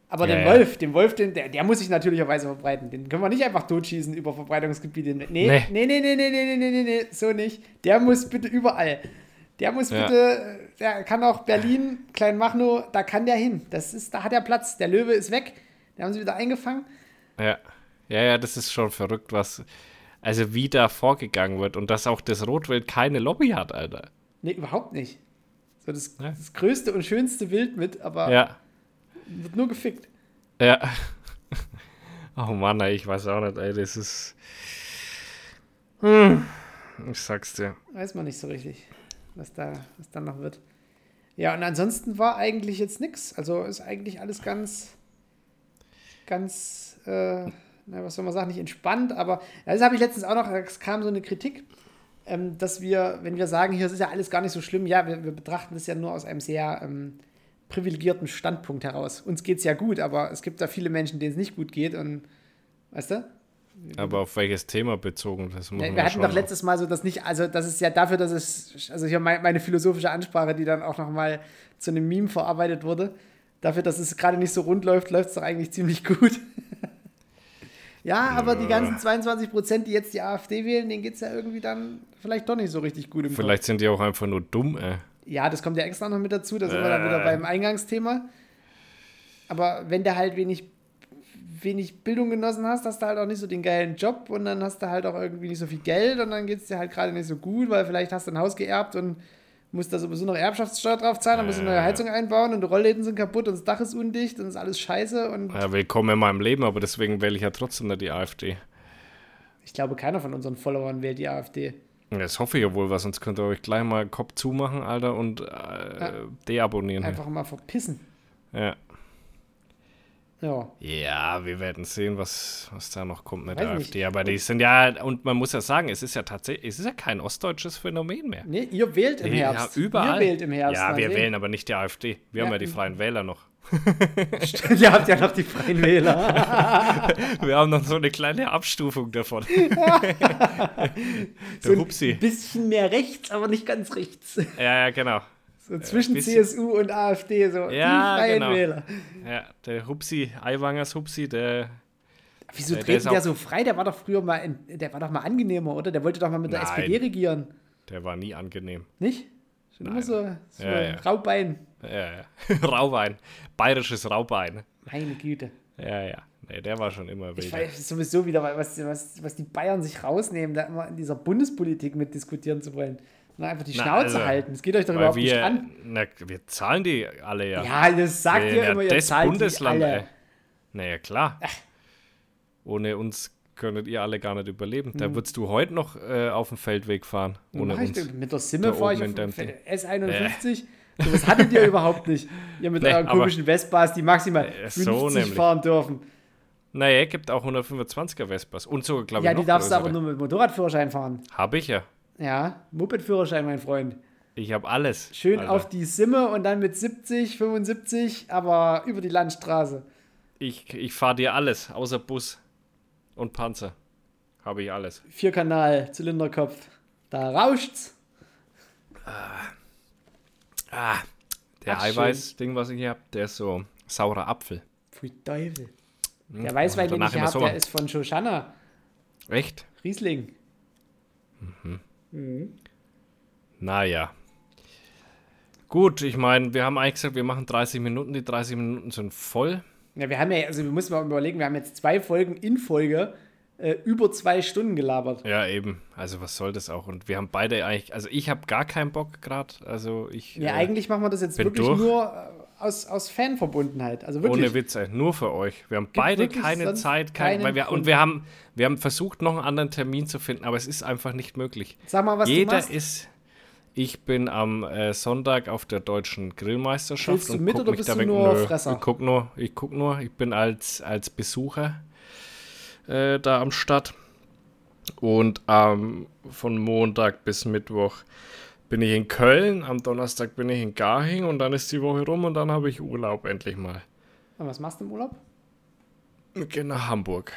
Aber Ja, den ja. Wolf, den Wolf, den, der, der muss sich natürlicherweise verbreiten. Den können wir nicht einfach totschießen über Verbreitungsgebiete. Nee, Nee. nee, nee, nee, nee, nee, nee, nee, nee, so nicht. Der muss bitte überall. Der muss Ja. bitte, der kann auch Berlin, Kleinmachnow, da kann der hin. Das ist, da hat er Platz. Der Löwe ist weg. Den haben sie wieder eingefangen. Ja. Ja, ja, das ist schon verrückt, was. Also, wie da vorgegangen wird und dass auch das Rotwild keine Lobby hat, Alter. Nee, überhaupt nicht. So das, Ja. das größte und schönste Wild mit, aber Ja. wird nur gefickt. Ja. Oh Mann, ey, ich weiß auch nicht, ey, das ist. Hm. Ich sag's dir. Weiß man nicht so richtig, was da, was dann noch wird. Ja, und ansonsten war eigentlich jetzt nichts. Also ist eigentlich alles ganz, ganz, äh, na, was soll man sagen, nicht entspannt, aber das habe ich letztens auch noch, es kam so eine Kritik, ähm, dass wir, wenn wir sagen, hier ist ja alles gar nicht so schlimm, ja, wir, wir betrachten das ja nur aus einem sehr ähm, privilegierten Standpunkt heraus. Uns geht es ja gut, aber es gibt da viele Menschen, denen es nicht gut geht und, weißt du? Aber auf welches Thema bezogen? Das muss Ja, wir ja hatten doch letztes Mal so, dass nicht, also das ist ja dafür, dass es, also hier mein- meine philosophische Ansprache, die dann auch nochmal zu einem Meme verarbeitet wurde, dafür, dass es gerade nicht so rund läuft, läuft es doch eigentlich ziemlich gut. ja, aber die ganzen 22 Prozent, die jetzt die AfD wählen, denen geht es ja irgendwie dann vielleicht doch nicht so richtig gut im Kopf. Vielleicht sind die auch einfach nur dumm, ey. Ja, das kommt ja extra noch mit dazu, da sind wir dann wieder Äh. beim Eingangsthema. Aber wenn du halt wenig, wenig Bildung genossen hast, hast du halt auch nicht so den geilen Job und dann hast du halt auch irgendwie nicht so viel Geld und dann geht es dir halt gerade nicht so gut, weil vielleicht hast du ein Haus geerbt und musst da sowieso noch Erbschaftssteuer drauf zahlen, dann musst du eine neue Heizung einbauen und die Rollläden sind kaputt und das Dach ist undicht und ist alles scheiße und Ja, willkommen in meinem Leben, aber deswegen wähle ich ja trotzdem nicht die AfD. ich glaube, keiner von unseren Followern wählt die AfD. Das hoffe ich ja wohl, weil sonst könnt ihr euch gleich mal Kopf zumachen, Alter, und äh, deabonnieren. Einfach mal verpissen. Ja. Ja. Ja, wir werden sehen, was, was da noch kommt mit Weiß der nicht. AfD. Aber die sind ja, und man muss ja sagen, es ist ja tatsächlich, es ist ja kein ostdeutsches Phänomen mehr. Nee, ihr wählt im Ja, Herbst. überall. Ihr wählt im Herbst. Ja, wir wählen aber nicht die AfD. Wir haben Ja, ja die Freien Wähler noch. Ihr habt ja noch die Freien Wähler. Wir haben noch so eine kleine Abstufung davon. so Der ein Hupsi. bisschen mehr rechts, aber nicht ganz rechts. Ja, ja, genau. So zwischen CSU und AfD, so die Ja, Freien genau. Wähler. Ja, der Hupsi, Aiwangers Hupsi, der. Wieso Der- der der auch- so frei? Der war doch früher mal, in, der war doch mal angenehmer, oder? Der wollte doch mal mit der Nein. SPD regieren. Der war nie angenehm. Nicht? Schon immer Nein. so, so Ja, ja. Raubein. Ja, ja. Raubein. Bayerisches Raubein. Meine Güte. Ja, ja. Nee, der war schon immer Ich weiß sowieso wieder, was, was, was die Bayern sich rausnehmen, da immer in dieser Bundespolitik mitdiskutieren zu wollen. Und einfach die Na, Schnauze also, halten. Das geht euch doch überhaupt nicht wir, an. na, wir zahlen die alle ja. Ja, das sagt ihr sind immer, ja ihr das zahlt Bundesland, die alle. ey. Naja, klar. Ohne uns könntet ihr alle gar nicht überleben. Da würdest du heute noch äh, auf dem Feldweg fahren. Ohne ich uns. denn? Mit der Simme fahre ich auf in dem dem S51. So, was hattet ihr überhaupt nicht? Ihr mit Nee, euren komischen Vespas, die maximal Äh, 50 so fahren dürfen. Naja, es gibt auch 125er Vespas. Und sogar, glaube Ja, ich, die noch darfst du aber nur mit Motorradführerschein fahren. Hab ich ja. Ja, Moped-Führerschein, mein Freund. Ich habe alles. Schön Alter. auf die Simme und dann mit 70, 75, aber über die Landstraße. Ich, ich fahre dir alles, außer Bus und Panzer. Habe ich alles. Vierkanal, Zylinderkopf. Da rauscht's. Ah, der Ach, schön. Eiweiß-Ding, was ich hier habe, der ist so saurer Apfel. Pfui Teufel. Hm, Der Weißwein, den ich hier habe, der ist von Shoshana. Echt? Riesling. Naja. Gut, ich meine, wir haben eigentlich gesagt, wir machen 30 Minuten. Die 30 Minuten sind voll. Ja, wir haben ja, also wir müssen mal überlegen, wir haben jetzt zwei Folgen in Folge äh, über zwei Stunden gelabert. Ja, eben. Also was soll das auch? Und wir haben beide eigentlich, also ich habe gar keinen Bock gerade. Also ich. Ja, äh, eigentlich machen wir das jetzt wirklich durch. nur aus, aus Fanverbundenheit. Also wirklich. Ohne Witz, ey, nur für euch. Wir haben beide keine Zeit, kein, weil wir, und wir haben, wir haben versucht, noch einen anderen Termin zu finden, aber es ist einfach nicht möglich. Sag mal, was du Jeder machst. ist. Ich bin am äh, Sonntag auf der deutschen Grillmeisterschaft. Willst du mit oder bist du weg- nur Nö, Fresser? Ich guck nur, ich guck nur. Ich bin als, als Besucher äh, da am Start. Und ähm, von Montag bis Mittwoch bin ich in Köln, am Donnerstag bin ich in Garching und dann ist die Woche rum und dann habe ich Urlaub endlich mal. Und was machst du im Urlaub? Wir gehen nach Hamburg.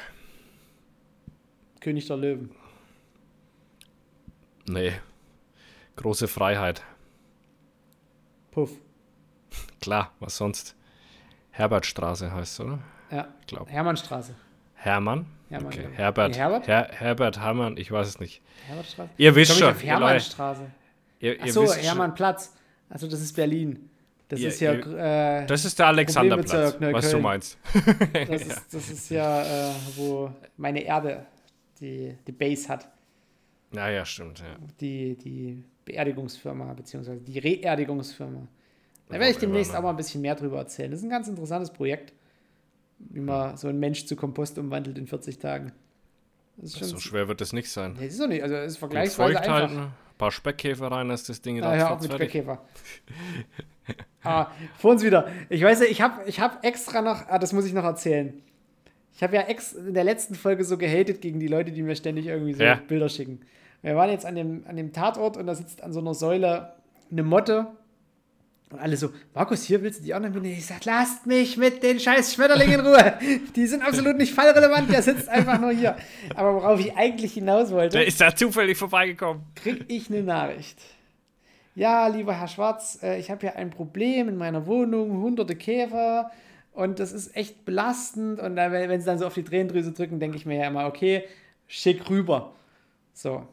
König der Löwen. Nee. Große Freiheit. Puff. Klar, was sonst? Herbertstraße heißt es, oder? Ja. Ich glaube. Hermannstraße. Hermann? Hermann, okay. glaub ich. Herbert. Nee, Herbert? Her Herbert Hermann, ich weiß es nicht. Hermannstraße? Ihr wisst ich schon. Hermannstraße. Ihr, ihr schon. Hermannplatz. Also das ist Berlin. Das Ihr- ist ja, ihr- äh, Das ist der Alexanderplatz, Problembezirk was du meinst. das, ist, das ist ja, äh, wo meine Erde die, die Base hat. Ja, ja, stimmt. Ja. Die, die Beerdigungsfirma, beziehungsweise die Reerdigungsfirma. Da werde ich demnächst noch. auch mal ein bisschen mehr drüber erzählen. Das ist ein ganz interessantes Projekt, wie man so einen Mensch zu Kompost umwandelt in 40 Tagen. Das ist schon. So schwer wird das nicht sein. Nee, das ist doch nicht, also es ist vergleichsweise einfach. halten, paar Speckkäfer rein, dass das Ding Ah, hör auf ratzfatz mit fertig. Speckkäfer. ah, vor uns wieder. Ich weiß ja, ich habe ich hab extra noch, ah, das muss ich noch erzählen. Ich habe ja ex in der letzten Folge so gehatet gegen die Leute, die mir ständig irgendwie so Ja. Bilder schicken. Wir waren jetzt an dem, an dem Tatort und da sitzt an so einer Säule eine Motte. Und alle so, Markus, hier willst du die auch noch mitnehmen? Ich sag, lasst mich mit den scheiß Schmetterlingen in Ruhe. Die sind absolut nicht fallrelevant, der sitzt einfach nur hier. Aber worauf ich eigentlich hinaus wollte Der ist da zufällig vorbeigekommen. krieg ich eine Nachricht. Ja, lieber Herr Schwarz, äh, ich habe hier ein Problem in meiner Wohnung, hunderte Käfer und das ist echt belastend. Und dann, wenn sie dann so auf die Tränendrüse drücken, denke ich mir ja immer, okay, schick rüber. So.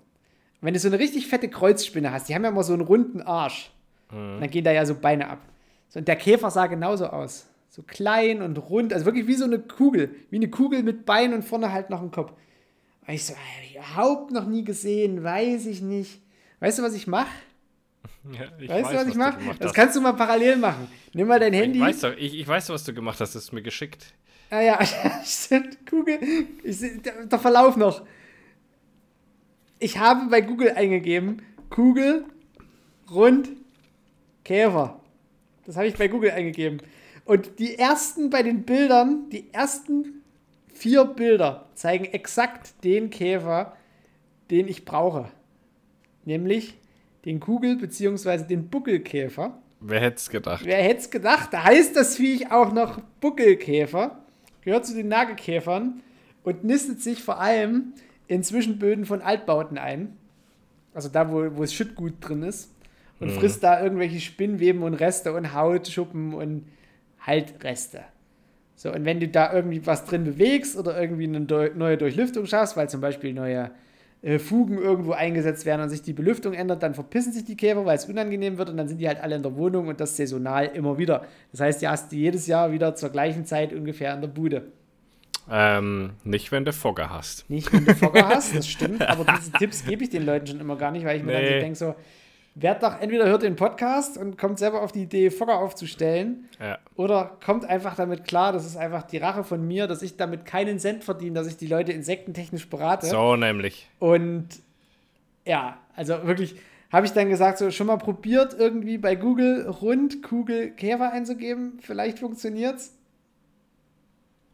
Wenn du so eine richtig fette Kreuzspinne hast, die haben ja immer so einen runden Arsch. Und dann gehen da ja so Beine ab. So, und der Käfer sah genauso aus. So klein und rund, also wirklich wie so eine Kugel. Wie eine Kugel mit Beinen und vorne halt noch ein Kopf. Und ich so, überhaupt noch nie gesehen, weiß ich nicht. Weißt du, was ich mache? Ja, Weißt weiß, du, was ich mache? Das hast. kannst du mal parallel machen. Nimm mal dein Handy. Ich weiß doch, ich, ich weiß was du gemacht hast, das ist mir geschickt. Ah ja, stimmt. Kugel. Ich, der, der Verlauf noch. Ich habe bei Google eingegeben, Kugel, rund, Käfer. Das habe ich bei Google eingegeben. Und die ersten bei den Bildern, die ersten vier Bilder zeigen exakt den Käfer, den ich brauche. Nämlich den Kugel- bzw. den Buckelkäfer. Wer hätte es gedacht? Wer hätte es gedacht? Da heißt das Viech auch noch Buckelkäfer. Gehört zu den Nagelkäfern und nistet sich vor allem in Zwischenböden von Altbauten ein. Also da, wo, wo es Schüttgut drin ist. Und Mhm. frisst da irgendwelche Spinnweben und Reste und Hautschuppen und halt Reste. So, und wenn du da irgendwie was drin bewegst oder irgendwie eine neue Durchlüftung schaffst, weil zum Beispiel neue äh, Fugen irgendwo eingesetzt werden und sich die Belüftung ändert, dann verpissen sich die Käfer, weil es unangenehm wird und dann sind die halt alle in der Wohnung und das saisonal immer wieder. Das heißt, die hast du jedes Jahr wieder zur gleichen Zeit ungefähr in der Bude. Ähm, nicht, wenn du Fogger hast. Nicht, wenn du Fogger hast, das stimmt, aber diese Tipps gebe ich den Leuten schon immer gar nicht, weil ich mir dann so Nee. denke, so, werd doch entweder hört den Podcast und kommt selber auf die Idee, Fogger aufzustellen, Ja. oder kommt einfach damit klar, das ist einfach die Rache von mir, dass ich damit keinen Cent verdiene, dass ich die Leute insektentechnisch berate. So nämlich. Und ja, also wirklich, habe ich dann gesagt, so schon mal probiert, irgendwie bei Google rund Kugel Käfer einzugeben. Vielleicht funktioniert's.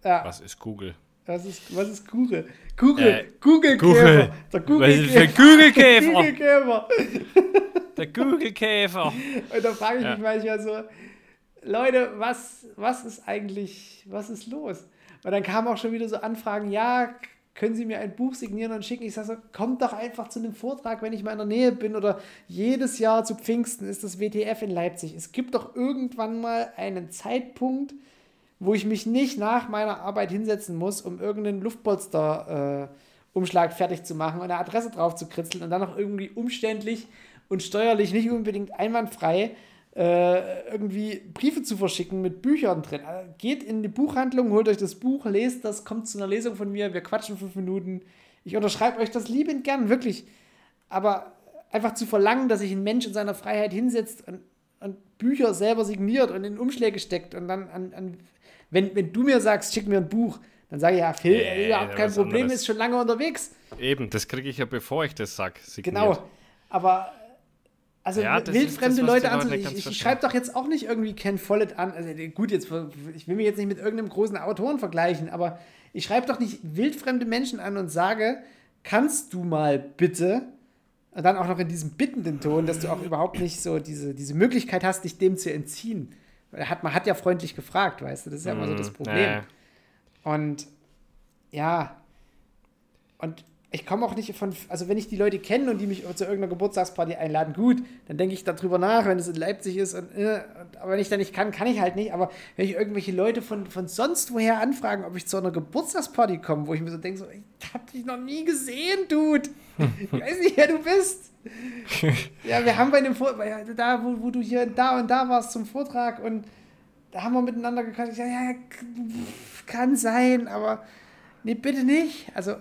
Ja, Was ist Google? was ist, was ist Kugel? Kugel, Äh, Google Google. Käfer. Der Was ist Kugelkäfer. Kugelkäfer? Kugelkäfer. Der Google-Käfer. Und da frage ich Ja. mich manchmal so, Leute, was, was ist eigentlich, was ist los? Und dann kamen auch schon wieder so Anfragen, ja, können Sie mir ein Buch signieren und schicken? Ich sage so, kommt doch einfach zu einem Vortrag, wenn ich mal in der Nähe bin oder jedes Jahr zu Pfingsten ist das WTF in Leipzig. Es gibt doch irgendwann mal einen Zeitpunkt, wo ich mich nicht nach meiner Arbeit hinsetzen muss, um irgendeinen Luftpolster-Umschlag fertig zu machen und eine Adresse drauf zu kritzeln und dann noch irgendwie umständlich und steuerlich nicht unbedingt einwandfrei äh, irgendwie Briefe zu verschicken mit Büchern drin. Also geht in die Buchhandlung, holt euch das Buch, lest das, kommt zu einer Lesung von mir, wir quatschen fünf Minuten. Ich unterschreibe euch das liebend gern, wirklich. Aber einfach zu verlangen, dass sich ein Mensch in seiner Freiheit hinsetzt und, und Bücher selber signiert und in Umschläge steckt und dann an, an wenn, wenn du mir sagst, schick mir ein Buch, dann sage ich, ja, Phil, Nee, überhaupt kein Problem, anderes. ist schon lange unterwegs. Eben, das kriege ich ja, bevor ich das sag. signiert. Genau. Aber also Ja, wildfremde Leute ganz Ich, ich schreibe doch jetzt auch nicht irgendwie Ken Follett an. Also gut, jetzt ich will mich jetzt nicht mit irgendeinem großen Autoren vergleichen, aber ich schreibe doch nicht wildfremde Menschen an und sage, kannst du mal bitte und dann auch noch in diesem bittenden Ton, dass du auch überhaupt nicht so diese, diese Möglichkeit hast, dich dem zu entziehen. Hat, man hat ja freundlich gefragt, weißt du, das ist ja immer so das Problem. Äh, Und ja, und ich komme auch nicht von, also wenn ich die Leute kenne und die mich zu irgendeiner Geburtstagsparty einladen, gut, dann denke ich darüber nach, wenn es in Leipzig ist. Und, äh, und, aber wenn ich da nicht kann, kann ich halt nicht. Aber wenn ich irgendwelche Leute von, von sonst woher anfragen, ob ich zu einer Geburtstagsparty komme, wo ich mir so denke, so, ich hab dich noch nie gesehen, Dude. Ich weiß nicht, wer du bist. Ja, wir haben bei dem Vor bei- da, wo, wo du hier da und da warst zum Vortrag und da haben wir miteinander gequatscht. Ich sag, ja, kann sein, aber nee, bitte nicht. Also,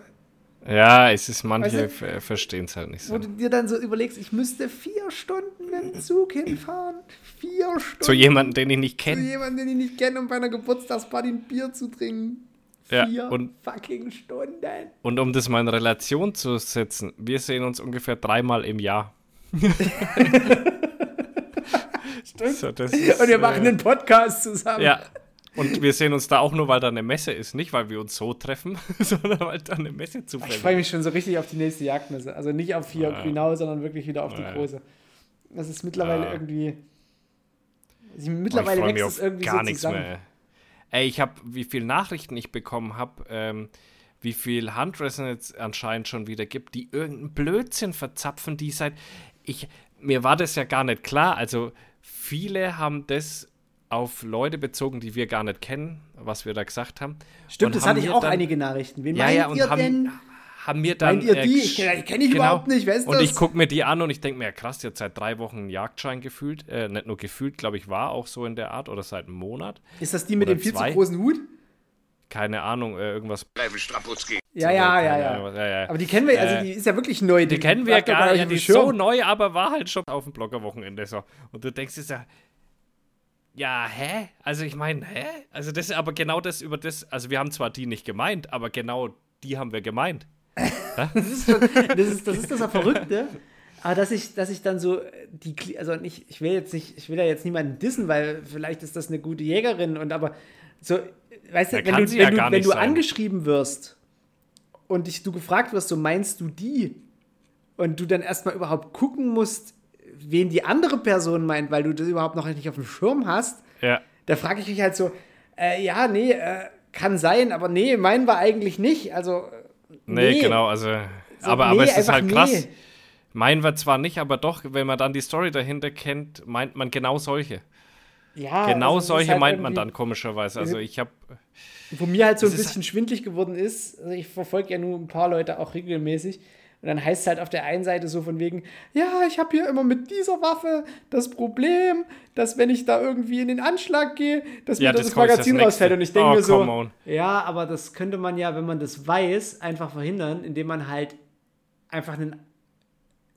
ja, es ist, manche Weißt du, verstehen es halt nicht wo so. du dir dann so überlegst, ich müsste vier Stunden mit dem Zug hinfahren. Vier Stunden. Zu jemandem, den ich nicht Zu kenne. jemandem, den ich nicht kenne, um bei einer Geburtstagsparty ein Bier zu trinken. Ja, Vier und- fucking Stunden. Und um das mal in Relation zu setzen, wir sehen uns ungefähr dreimal im Jahr. Stimmt. So, das ist, Und wir machen äh, einen Podcast zusammen. Ja. Und wir sehen uns da auch nur, weil da eine Messe ist. Nicht, weil wir uns so treffen, sondern weil da eine Messe Ich zufällig freue mich schon so richtig auf die nächste Jagdmesse. Also nicht auf hier Ja. Grünau, sondern wirklich wieder auf die Ja. große. Das ist mittlerweile Ja. irgendwie. Sie, Oh, mittlerweile ich wächst es irgendwie gar so nichts zusammen. mehr. Ey, ich habe, wie viele Nachrichten ich bekommen habe, ähm, wie viel Handwrestling es anscheinend schon wieder gibt, die irgendeinen Blödsinn verzapfen, die seit. Ich, mir war das ja gar nicht klar. Also, viele haben das auf Leute bezogen, die wir gar nicht kennen, was wir da gesagt haben. Stimmt, Und das haben hatte ich auch dann- einige Nachrichten. Wen Ja, meint ja, und ihr haben, denn? haben mir dann. Meint ihr die? äh, Ich kenn- kenn ich überhaupt nicht. Wer ist und das? ich gucke mir die an und ich denke mir, ja, krass, jetzt seit drei Wochen einen Jagdschein gefühlt. Äh, nicht nur gefühlt, glaube ich, war auch so in der Art oder seit einem Monat. Ist das die mit dem viel zu großen Hut? Keine Ahnung, äh, irgendwas. Ja, ja, ja, ja. Ja, ja. Aber die kennen wir, also Äh, die ist ja wirklich neu. Die kennen wir gar nicht Die ist so neu, aber war halt schon auf dem Bloggerwochenende so. Und du denkst dir so, ja, hä? Also ich meine, hä? Also das ist aber genau das über das, also wir haben zwar die nicht gemeint, aber genau die haben wir gemeint. Das ist, schon, das, ist, das ist das Verrückte. Aber dass ich, dass ich dann so äh, die, Kli- also nicht, ich will jetzt nicht, ich will ja jetzt niemanden dissen, weil vielleicht ist das eine gute Jägerin und aber so, weißt du, Ja, wenn du, wenn ja du, wenn du angeschrieben wirst und dich, du gefragt wirst, so meinst du die? Und du dann erstmal überhaupt gucken musst, wen die andere Person meint, weil du das überhaupt noch nicht auf dem Schirm hast, Ja. da frage ich mich halt so, äh, ja, nee, äh, kann sein, aber nee, meinen wir eigentlich nicht. Also, äh, Nee, nee. genau, also. So, aber, nee, aber es ist halt krass. nee. Meinen wir zwar nicht, aber doch, wenn man dann die Story dahinter kennt, meint man genau solche. Ja, genau also solche halt meint man dann komischerweise. Also ich habe Wo mir halt so ein bisschen schwindlig geworden ist, also ich verfolge ja nur ein paar Leute auch regelmäßig. Und dann heißt es halt auf der einen Seite so von wegen, ja, ich habe hier immer mit dieser Waffe das Problem, dass wenn ich da irgendwie in den Anschlag gehe, dass Ja, mir das, das Magazin das rausfällt. Und ich denke Oh, mir so, on. ja, aber das könnte man ja, wenn man das weiß, einfach verhindern, indem man halt einfach einen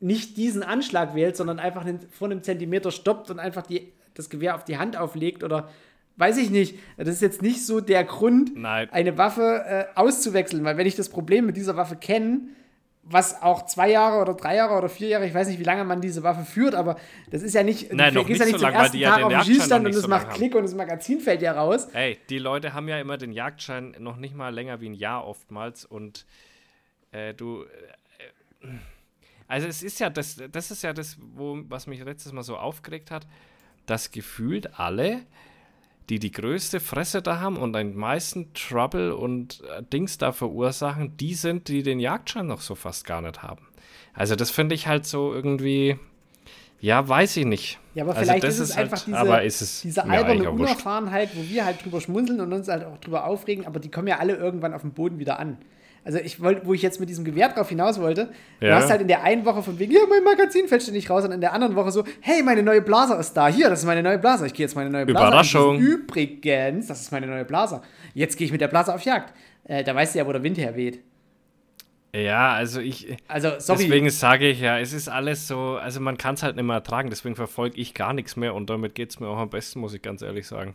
nicht diesen Anschlag wählt, sondern einfach einen, vor einem Zentimeter stoppt und einfach die, das Gewehr auf die Hand auflegt oder weiß ich nicht. Das ist jetzt nicht so der Grund, Nein. eine Waffe äh, auszuwechseln, weil wenn ich das Problem mit dieser Waffe kenne, was auch zwei Jahre oder drei Jahre oder vier Jahre, ich weiß nicht, wie lange man diese Waffe führt, aber das ist ja nicht, Nein, du gehst ja nicht so zum lang, weil ersten die ja Tag den auf den Schießstand und es so macht. Klick und das Magazin fällt ja raus. Ey, die Leute haben ja immer den Jagdschein noch nicht mal länger wie ein Jahr oftmals und äh, du. Äh, also es ist ja das, das ist ja das, wo, was mich letztes Mal so aufgeregt hat, dass gefühlt alle, die die größte Fresse da haben und den meisten Trouble und äh, Dings da verursachen, die sind, die den Jagdschein noch so fast gar nicht haben. Also das finde ich halt so irgendwie, ja, weiß ich nicht. Ja, aber Also vielleicht ist es halt- einfach diese, aber ist es diese alberne. Unerfahrenheit, wo wir halt drüber schmunzeln und uns halt auch drüber aufregen, aber die kommen ja alle irgendwann auf dem Boden wieder an. Also ich wollte, wo ich jetzt mit diesem Gewehr drauf hinaus wollte, du Ja. hast halt in der einen Woche von wegen, ja, mein Magazin fällt ständig raus und in der anderen Woche so, hey, meine neue Blaser ist da. Hier, das ist meine neue Blaser. Ich gehe jetzt meine neue Blaser Überraschung. Übrigens, das ist meine neue Blaser. Jetzt gehe ich mit der Blaser auf Jagd. Äh, da weißt du ja, wo der Wind herweht. Ja, also ich, Also, sorry. Deswegen sage ich ja, es ist alles so, also man kann es halt nicht mehr ertragen, deswegen verfolge ich gar nichts mehr und damit geht es mir auch am besten, muss ich ganz ehrlich sagen.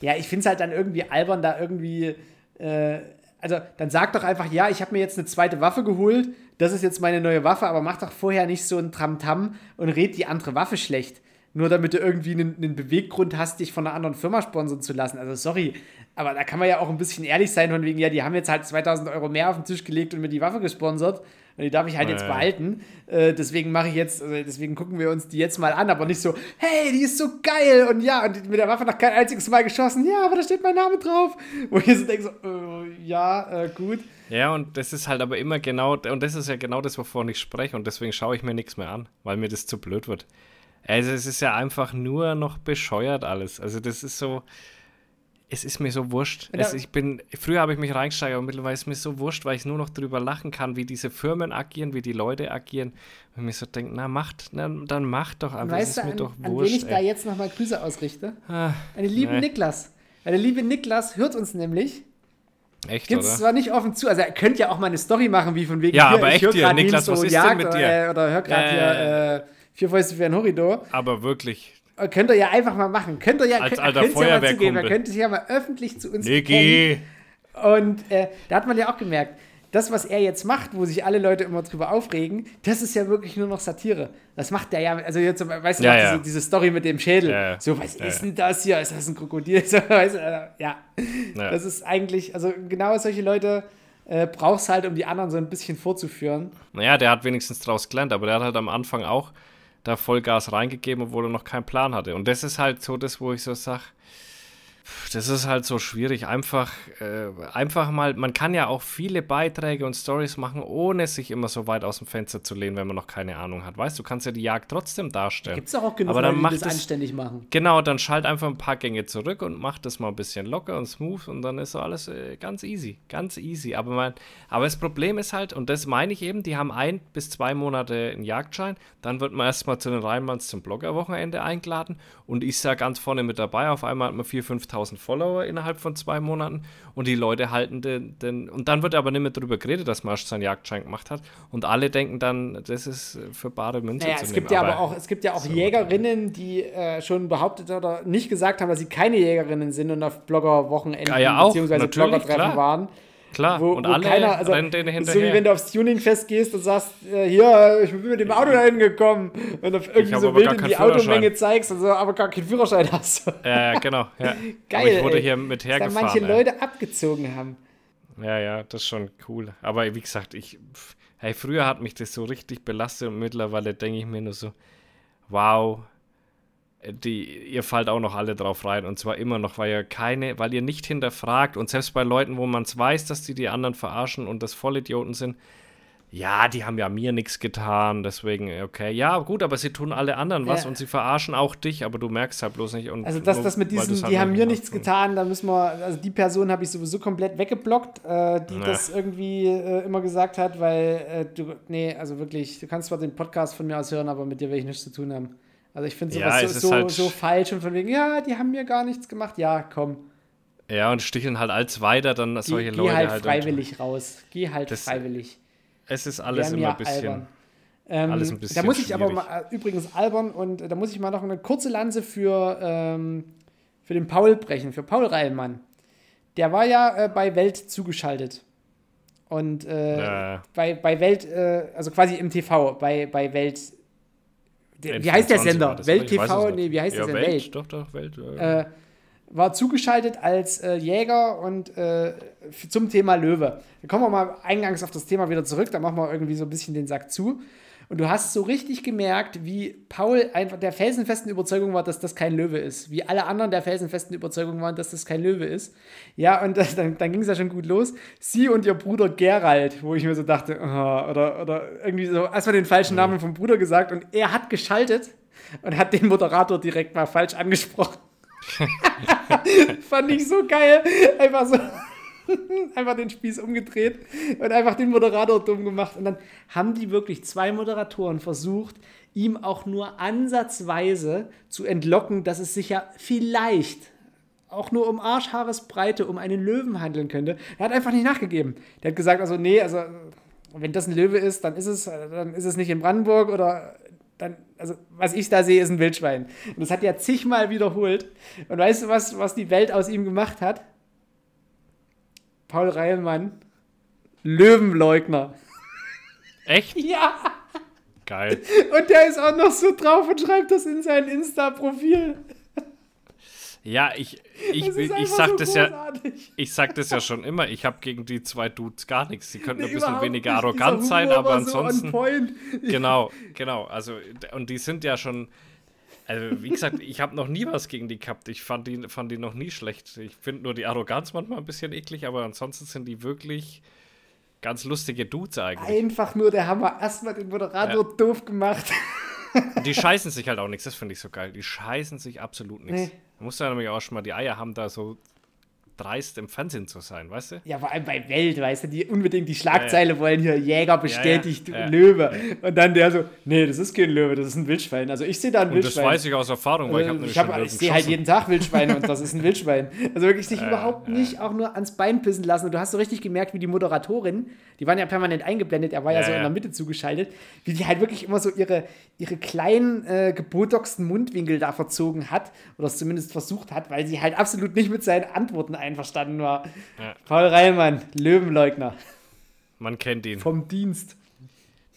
Ja, ich finde es halt dann irgendwie albern, da irgendwie. Äh, also, dann sag doch einfach, ja, ich habe mir jetzt eine zweite Waffe geholt. Das ist jetzt meine neue Waffe, aber mach doch vorher nicht so ein Tramtam und red die andere Waffe schlecht. Nur damit du irgendwie einen, einen Beweggrund hast, dich von einer anderen Firma sponsern zu lassen. Also, sorry, aber da kann man ja auch ein bisschen ehrlich sein, von wegen, ja, die haben jetzt halt 2000 Euro mehr auf den Tisch gelegt und mir die Waffe gesponsert. Und die darf ich halt jetzt Äh. behalten. Äh, deswegen mache ich jetzt, also deswegen gucken wir uns die jetzt mal an, aber nicht so, hey, die ist so geil und ja, und mit der Waffe noch kein einziges Mal geschossen, ja, aber da steht mein Name drauf. Wo ich so denke, so, äh, ja, äh, gut. Ja, und das ist halt aber immer genau, und das ist ja genau das, wovon ich spreche und deswegen schaue ich mir nichts mehr an, weil mir das zu blöd wird. Also es ist ja einfach nur noch bescheuert alles. Also das ist so, es ist mir so wurscht. Ja. Es, ich bin, früher habe ich mich reingesteigert, aber mittlerweile ist mir so wurscht, weil ich nur noch drüber lachen kann, wie diese Firmen agieren, wie die Leute agieren. Und mir so denke, na macht, na, dann macht doch einfach, es weißt du, ist mir an, doch an wen wurscht. ich da ey. jetzt nochmal Grüße ausrichte? Ah, An den lieben Nee. Niklas. Weil der liebe Niklas hört uns nämlich. echt, Gibt es oder? zwar nicht offen zu, also er könnte ja auch mal eine Story machen, wie von wegen, Ja, hier, aber echt hier, Niklas, was ist denn mit dir? Oder, oder hör gerade Äh. hier äh, Vier Fäuste für ein Horridor. Aber wirklich. Äh, Könnt ihr ja einfach mal machen. Könnt ihr ja, Als könnt, alter könnt's ja mal zugeben. Man könnte sich ja mal öffentlich zu uns. Niki! Und äh, da hat man ja auch gemerkt, das, was er jetzt macht, wo sich alle Leute immer drüber aufregen, das ist ja wirklich nur noch Satire. Das macht der ja, also jetzt, weißt du, Ja, ja. Diese, diese Story mit dem Schädel. Ja. So, was ist denn das hier? Ist das ein Krokodil? So, weißt du, ja. Ja. Das ist eigentlich, also genau solche Leute äh, brauchst halt, um die anderen so ein bisschen vorzuführen. Naja, der hat wenigstens draus gelernt, aber der hat halt am Anfang auch da Vollgas reingegeben, obwohl er noch keinen Plan hatte. Und das ist halt so das, wo ich so sage, das ist halt so schwierig. Einfach, äh, einfach mal, man kann ja auch viele Beiträge und Stories machen, ohne sich immer so weit aus dem Fenster zu lehnen, wenn man noch keine Ahnung hat. Weißt du, du kannst ja die Jagd trotzdem darstellen. Gibt es auch, auch genug aber dann Leute, die das anständig machen. Genau, dann schalt einfach ein paar Gänge zurück und mach das mal ein bisschen locker und smooth und dann ist so alles äh, ganz easy, ganz easy. Aber, man, aber das Problem ist halt, und das meine ich eben, die haben ein bis zwei Monate einen Jagdschein, dann wird man erstmal zu den Rheinmanns zum Bloggerwochenende eingeladen und ist da ganz vorne mit dabei. Auf einmal hat man 4.000, 5.000 Follower innerhalb von zwei Monaten und die Leute halten den, den, und dann wird aber nicht mehr darüber geredet, dass Marsch seinen Jagdschein gemacht hat und alle denken dann, das ist für bare Münze Naja, zu es nehmen. gibt ja aber auch, es gibt ja auch Jägerinnen, die äh, schon behauptet oder nicht gesagt haben, dass sie keine Jägerinnen sind und auf Bloggerwochenenden Ja, ja, beziehungsweise Bloggertreffen waren. Klar, wo, und wo alle keiner, also, rennen denen so hinterher. wie wenn du aufs Tuningfest gehst und sagst, äh, hier, ich bin mit dem Auto dahin gekommen und auf irgendwie so wild in die. Automenge zeigst und so, aber gar keinen Führerschein hast. Ja, ja, genau. Ja. Geil, Aber ich wurde ey, hier mit Dass da hergefahren. manche ey. Leute abgezogen haben. Ja, ja, das ist schon cool. Aber wie gesagt, ich, hey, früher hat mich das so richtig belastet und mittlerweile denke ich mir nur so, wow, die, ihr fallt auch noch alle drauf rein und zwar immer noch, weil ihr keine, weil ihr nicht hinterfragt und selbst bei Leuten, wo man es weiß, dass die die anderen verarschen und das Vollidioten sind, ja, die haben ja mir nichts getan, deswegen, okay, ja, gut, aber sie tun alle anderen was Ja. und sie verarschen auch dich, aber du merkst halt bloß nicht. Und Also das, nur, das mit diesen, halt die haben mir nichts getan, da müssen wir, also die Person habe ich sowieso komplett weggeblockt, äh, die Ja. das irgendwie äh, immer gesagt hat, weil äh, du, nee, also wirklich, du kannst zwar den Podcast von mir aus hören, aber mit dir will ich nichts zu tun haben. Also ich finde Ja, sowas ist so, so, halt- so falsch und von wegen, ja, die haben mir gar nichts gemacht, ja, komm, Ja, und sticheln halt als weiter dann geh, solche geh Leute halt halt. und- freiwillig raus, geh halt Das- freiwillig. Es ist alles immer ein bisschen. Ähm, alles ein da bisschen muss ich aber schwierig. mal, äh, übrigens albern und äh, da muss ich mal noch eine kurze Lanze für, ähm, für den Paul brechen, für Paul Reilmann. Der war ja äh, bei Welt zugeschaltet. Und äh, Ja. bei, bei Welt, äh, also quasi im TV, bei, bei Welt. Der, wie N24 heißt der Sender? das, Welt TV? Nee, wie heißt ja, das denn? Welt? Welt. Doch, doch, Welt. Äh, war zugeschaltet als äh, Jäger und äh, zum Thema Löwe. Da kommen wir mal eingangs auf das Thema wieder zurück, da machen wir irgendwie so ein bisschen den Sack zu. Und du hast so richtig gemerkt, wie Paul einfach der felsenfesten Überzeugung war, dass das kein Löwe ist. Wie alle anderen der felsenfesten Überzeugung waren, dass das kein Löwe ist. Ja, und das, dann, dann ging es ja schon gut los. Sie und ihr Bruder Gerald, wo ich mir so dachte, oh, oder, oder irgendwie so, erstmal den falschen Namen vom Bruder gesagt und er hat geschaltet und hat den Moderator direkt mal falsch angesprochen. Fand ich so geil. Einfach so. einfach den Spieß umgedreht und einfach den Moderator dumm gemacht. Und dann haben die wirklich zwei Moderatoren versucht, ihm auch nur ansatzweise zu entlocken, dass es sich ja vielleicht auch nur um Arschhaaresbreite um einen Löwen handeln könnte. Er hat einfach nicht nachgegeben. Der hat gesagt, also nee, also wenn das ein Löwe ist, dann ist es, dann ist es nicht in Brandenburg oder dann, also was ich da sehe, ist ein Wildschwein. Und das hat er zigmal wiederholt. Und weißt du, was, was die Welt aus ihm gemacht hat? Paul Reilmann, Löwenleugner. echt? Ja, Geil. und der ist auch noch so drauf und schreibt das in sein Insta-Profil. Ja, ich, ich, ich, einfach sag so das ja. Ich sag das ja schon immer, ich habe gegen die zwei Dudes gar nichts. Sie könnten Nee, ein bisschen weniger arrogant sein, aber so ansonsten. point. genau, genau. Also, und die sind ja schon. Also, wie gesagt, ich habe noch nie was gegen die gehabt. Ich fand die, fand die noch nie schlecht. Ich finde nur die Arroganz manchmal ein bisschen eklig, aber ansonsten sind die wirklich ganz lustige Dudes eigentlich. Einfach nur der Hammer. Erstmal den Moderator doof gemacht. Die scheißen sich halt auch nichts, das finde ich so geil. Die scheißen sich absolut nichts. Nee. Da musst du ja nämlich auch schon mal die Eier haben, da so dreist im Fernsehen zu sein, weißt du? Ja, vor allem bei Welt, weißt du, die unbedingt die Schlagzeile wollen hier, Jäger bestätigt, Ja, ja. Löwe. Und dann der so, nee, das ist kein Löwe, das ist ein Wildschwein. Also ich sehe da ein Und das Wildschwein. weiß ich aus Erfahrung, weil ich habe Äh, nämlich ich, ich sehe halt jeden Tag Wildschweine und das ist ein Wildschwein. Also wirklich sich überhaupt nicht auch nur ans Bein pissen lassen. Und du hast so richtig gemerkt, wie die Moderatorin, die waren ja permanent eingeblendet, er war ja, Ja, so in ja. der Mitte zugeschaltet, wie die halt wirklich immer so ihre, ihre kleinen, äh, gebotoxten Mundwinkel da verzogen hat oder es zumindest versucht hat, weil sie halt absolut nicht mit seinen Antworten einverstanden war. Ja. Paul Reilmann, Löwenleugner Man kennt ihn. vom Dienst.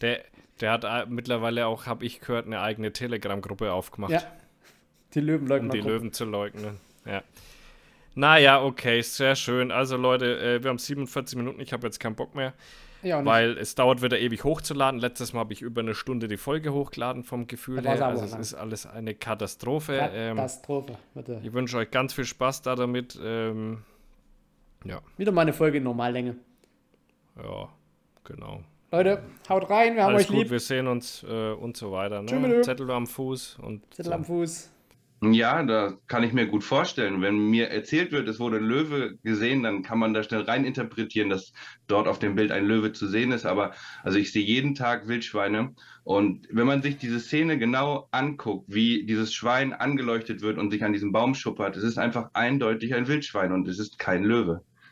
Der, der hat äh, mittlerweile auch, habe ich gehört, eine eigene Telegram-Gruppe aufgemacht, Ja. Die um Löwenleugner. die Löwen zu leugnen. Ja. Naja, okay, sehr schön. Also Leute, äh, wir haben 47 Minuten, ich habe jetzt keinen Bock mehr, Ja, weil es dauert wieder ewig hochzuladen. Letztes Mal habe ich über eine Stunde die Folge hochgeladen vom Gefühl her. Also es lang. ist alles eine Katastrophe. Ähm, Katastrophe. Bitte. ich wünsche euch ganz viel Spaß da damit. Ähm, ja, Wieder mal eine Folge in Normallänge. ja, genau. Leute, haut rein, wir haben Alles euch gut, lieb. wir sehen uns äh, und so weiter. Ne? Zettel am Fuß und Zettel so. am Fuß. Ja, da kann ich mir gut vorstellen. Wenn mir erzählt wird, es wurde ein Löwe gesehen, dann kann man da schnell rein interpretieren, dass dort auf dem Bild ein Löwe zu sehen ist. Aber also ich sehe jeden Tag Wildschweine. Und wenn man sich diese Szene genau anguckt, wie dieses Schwein angeleuchtet wird und sich an diesem Baum schuppert, es ist einfach eindeutig ein Wildschwein und es ist kein Löwe.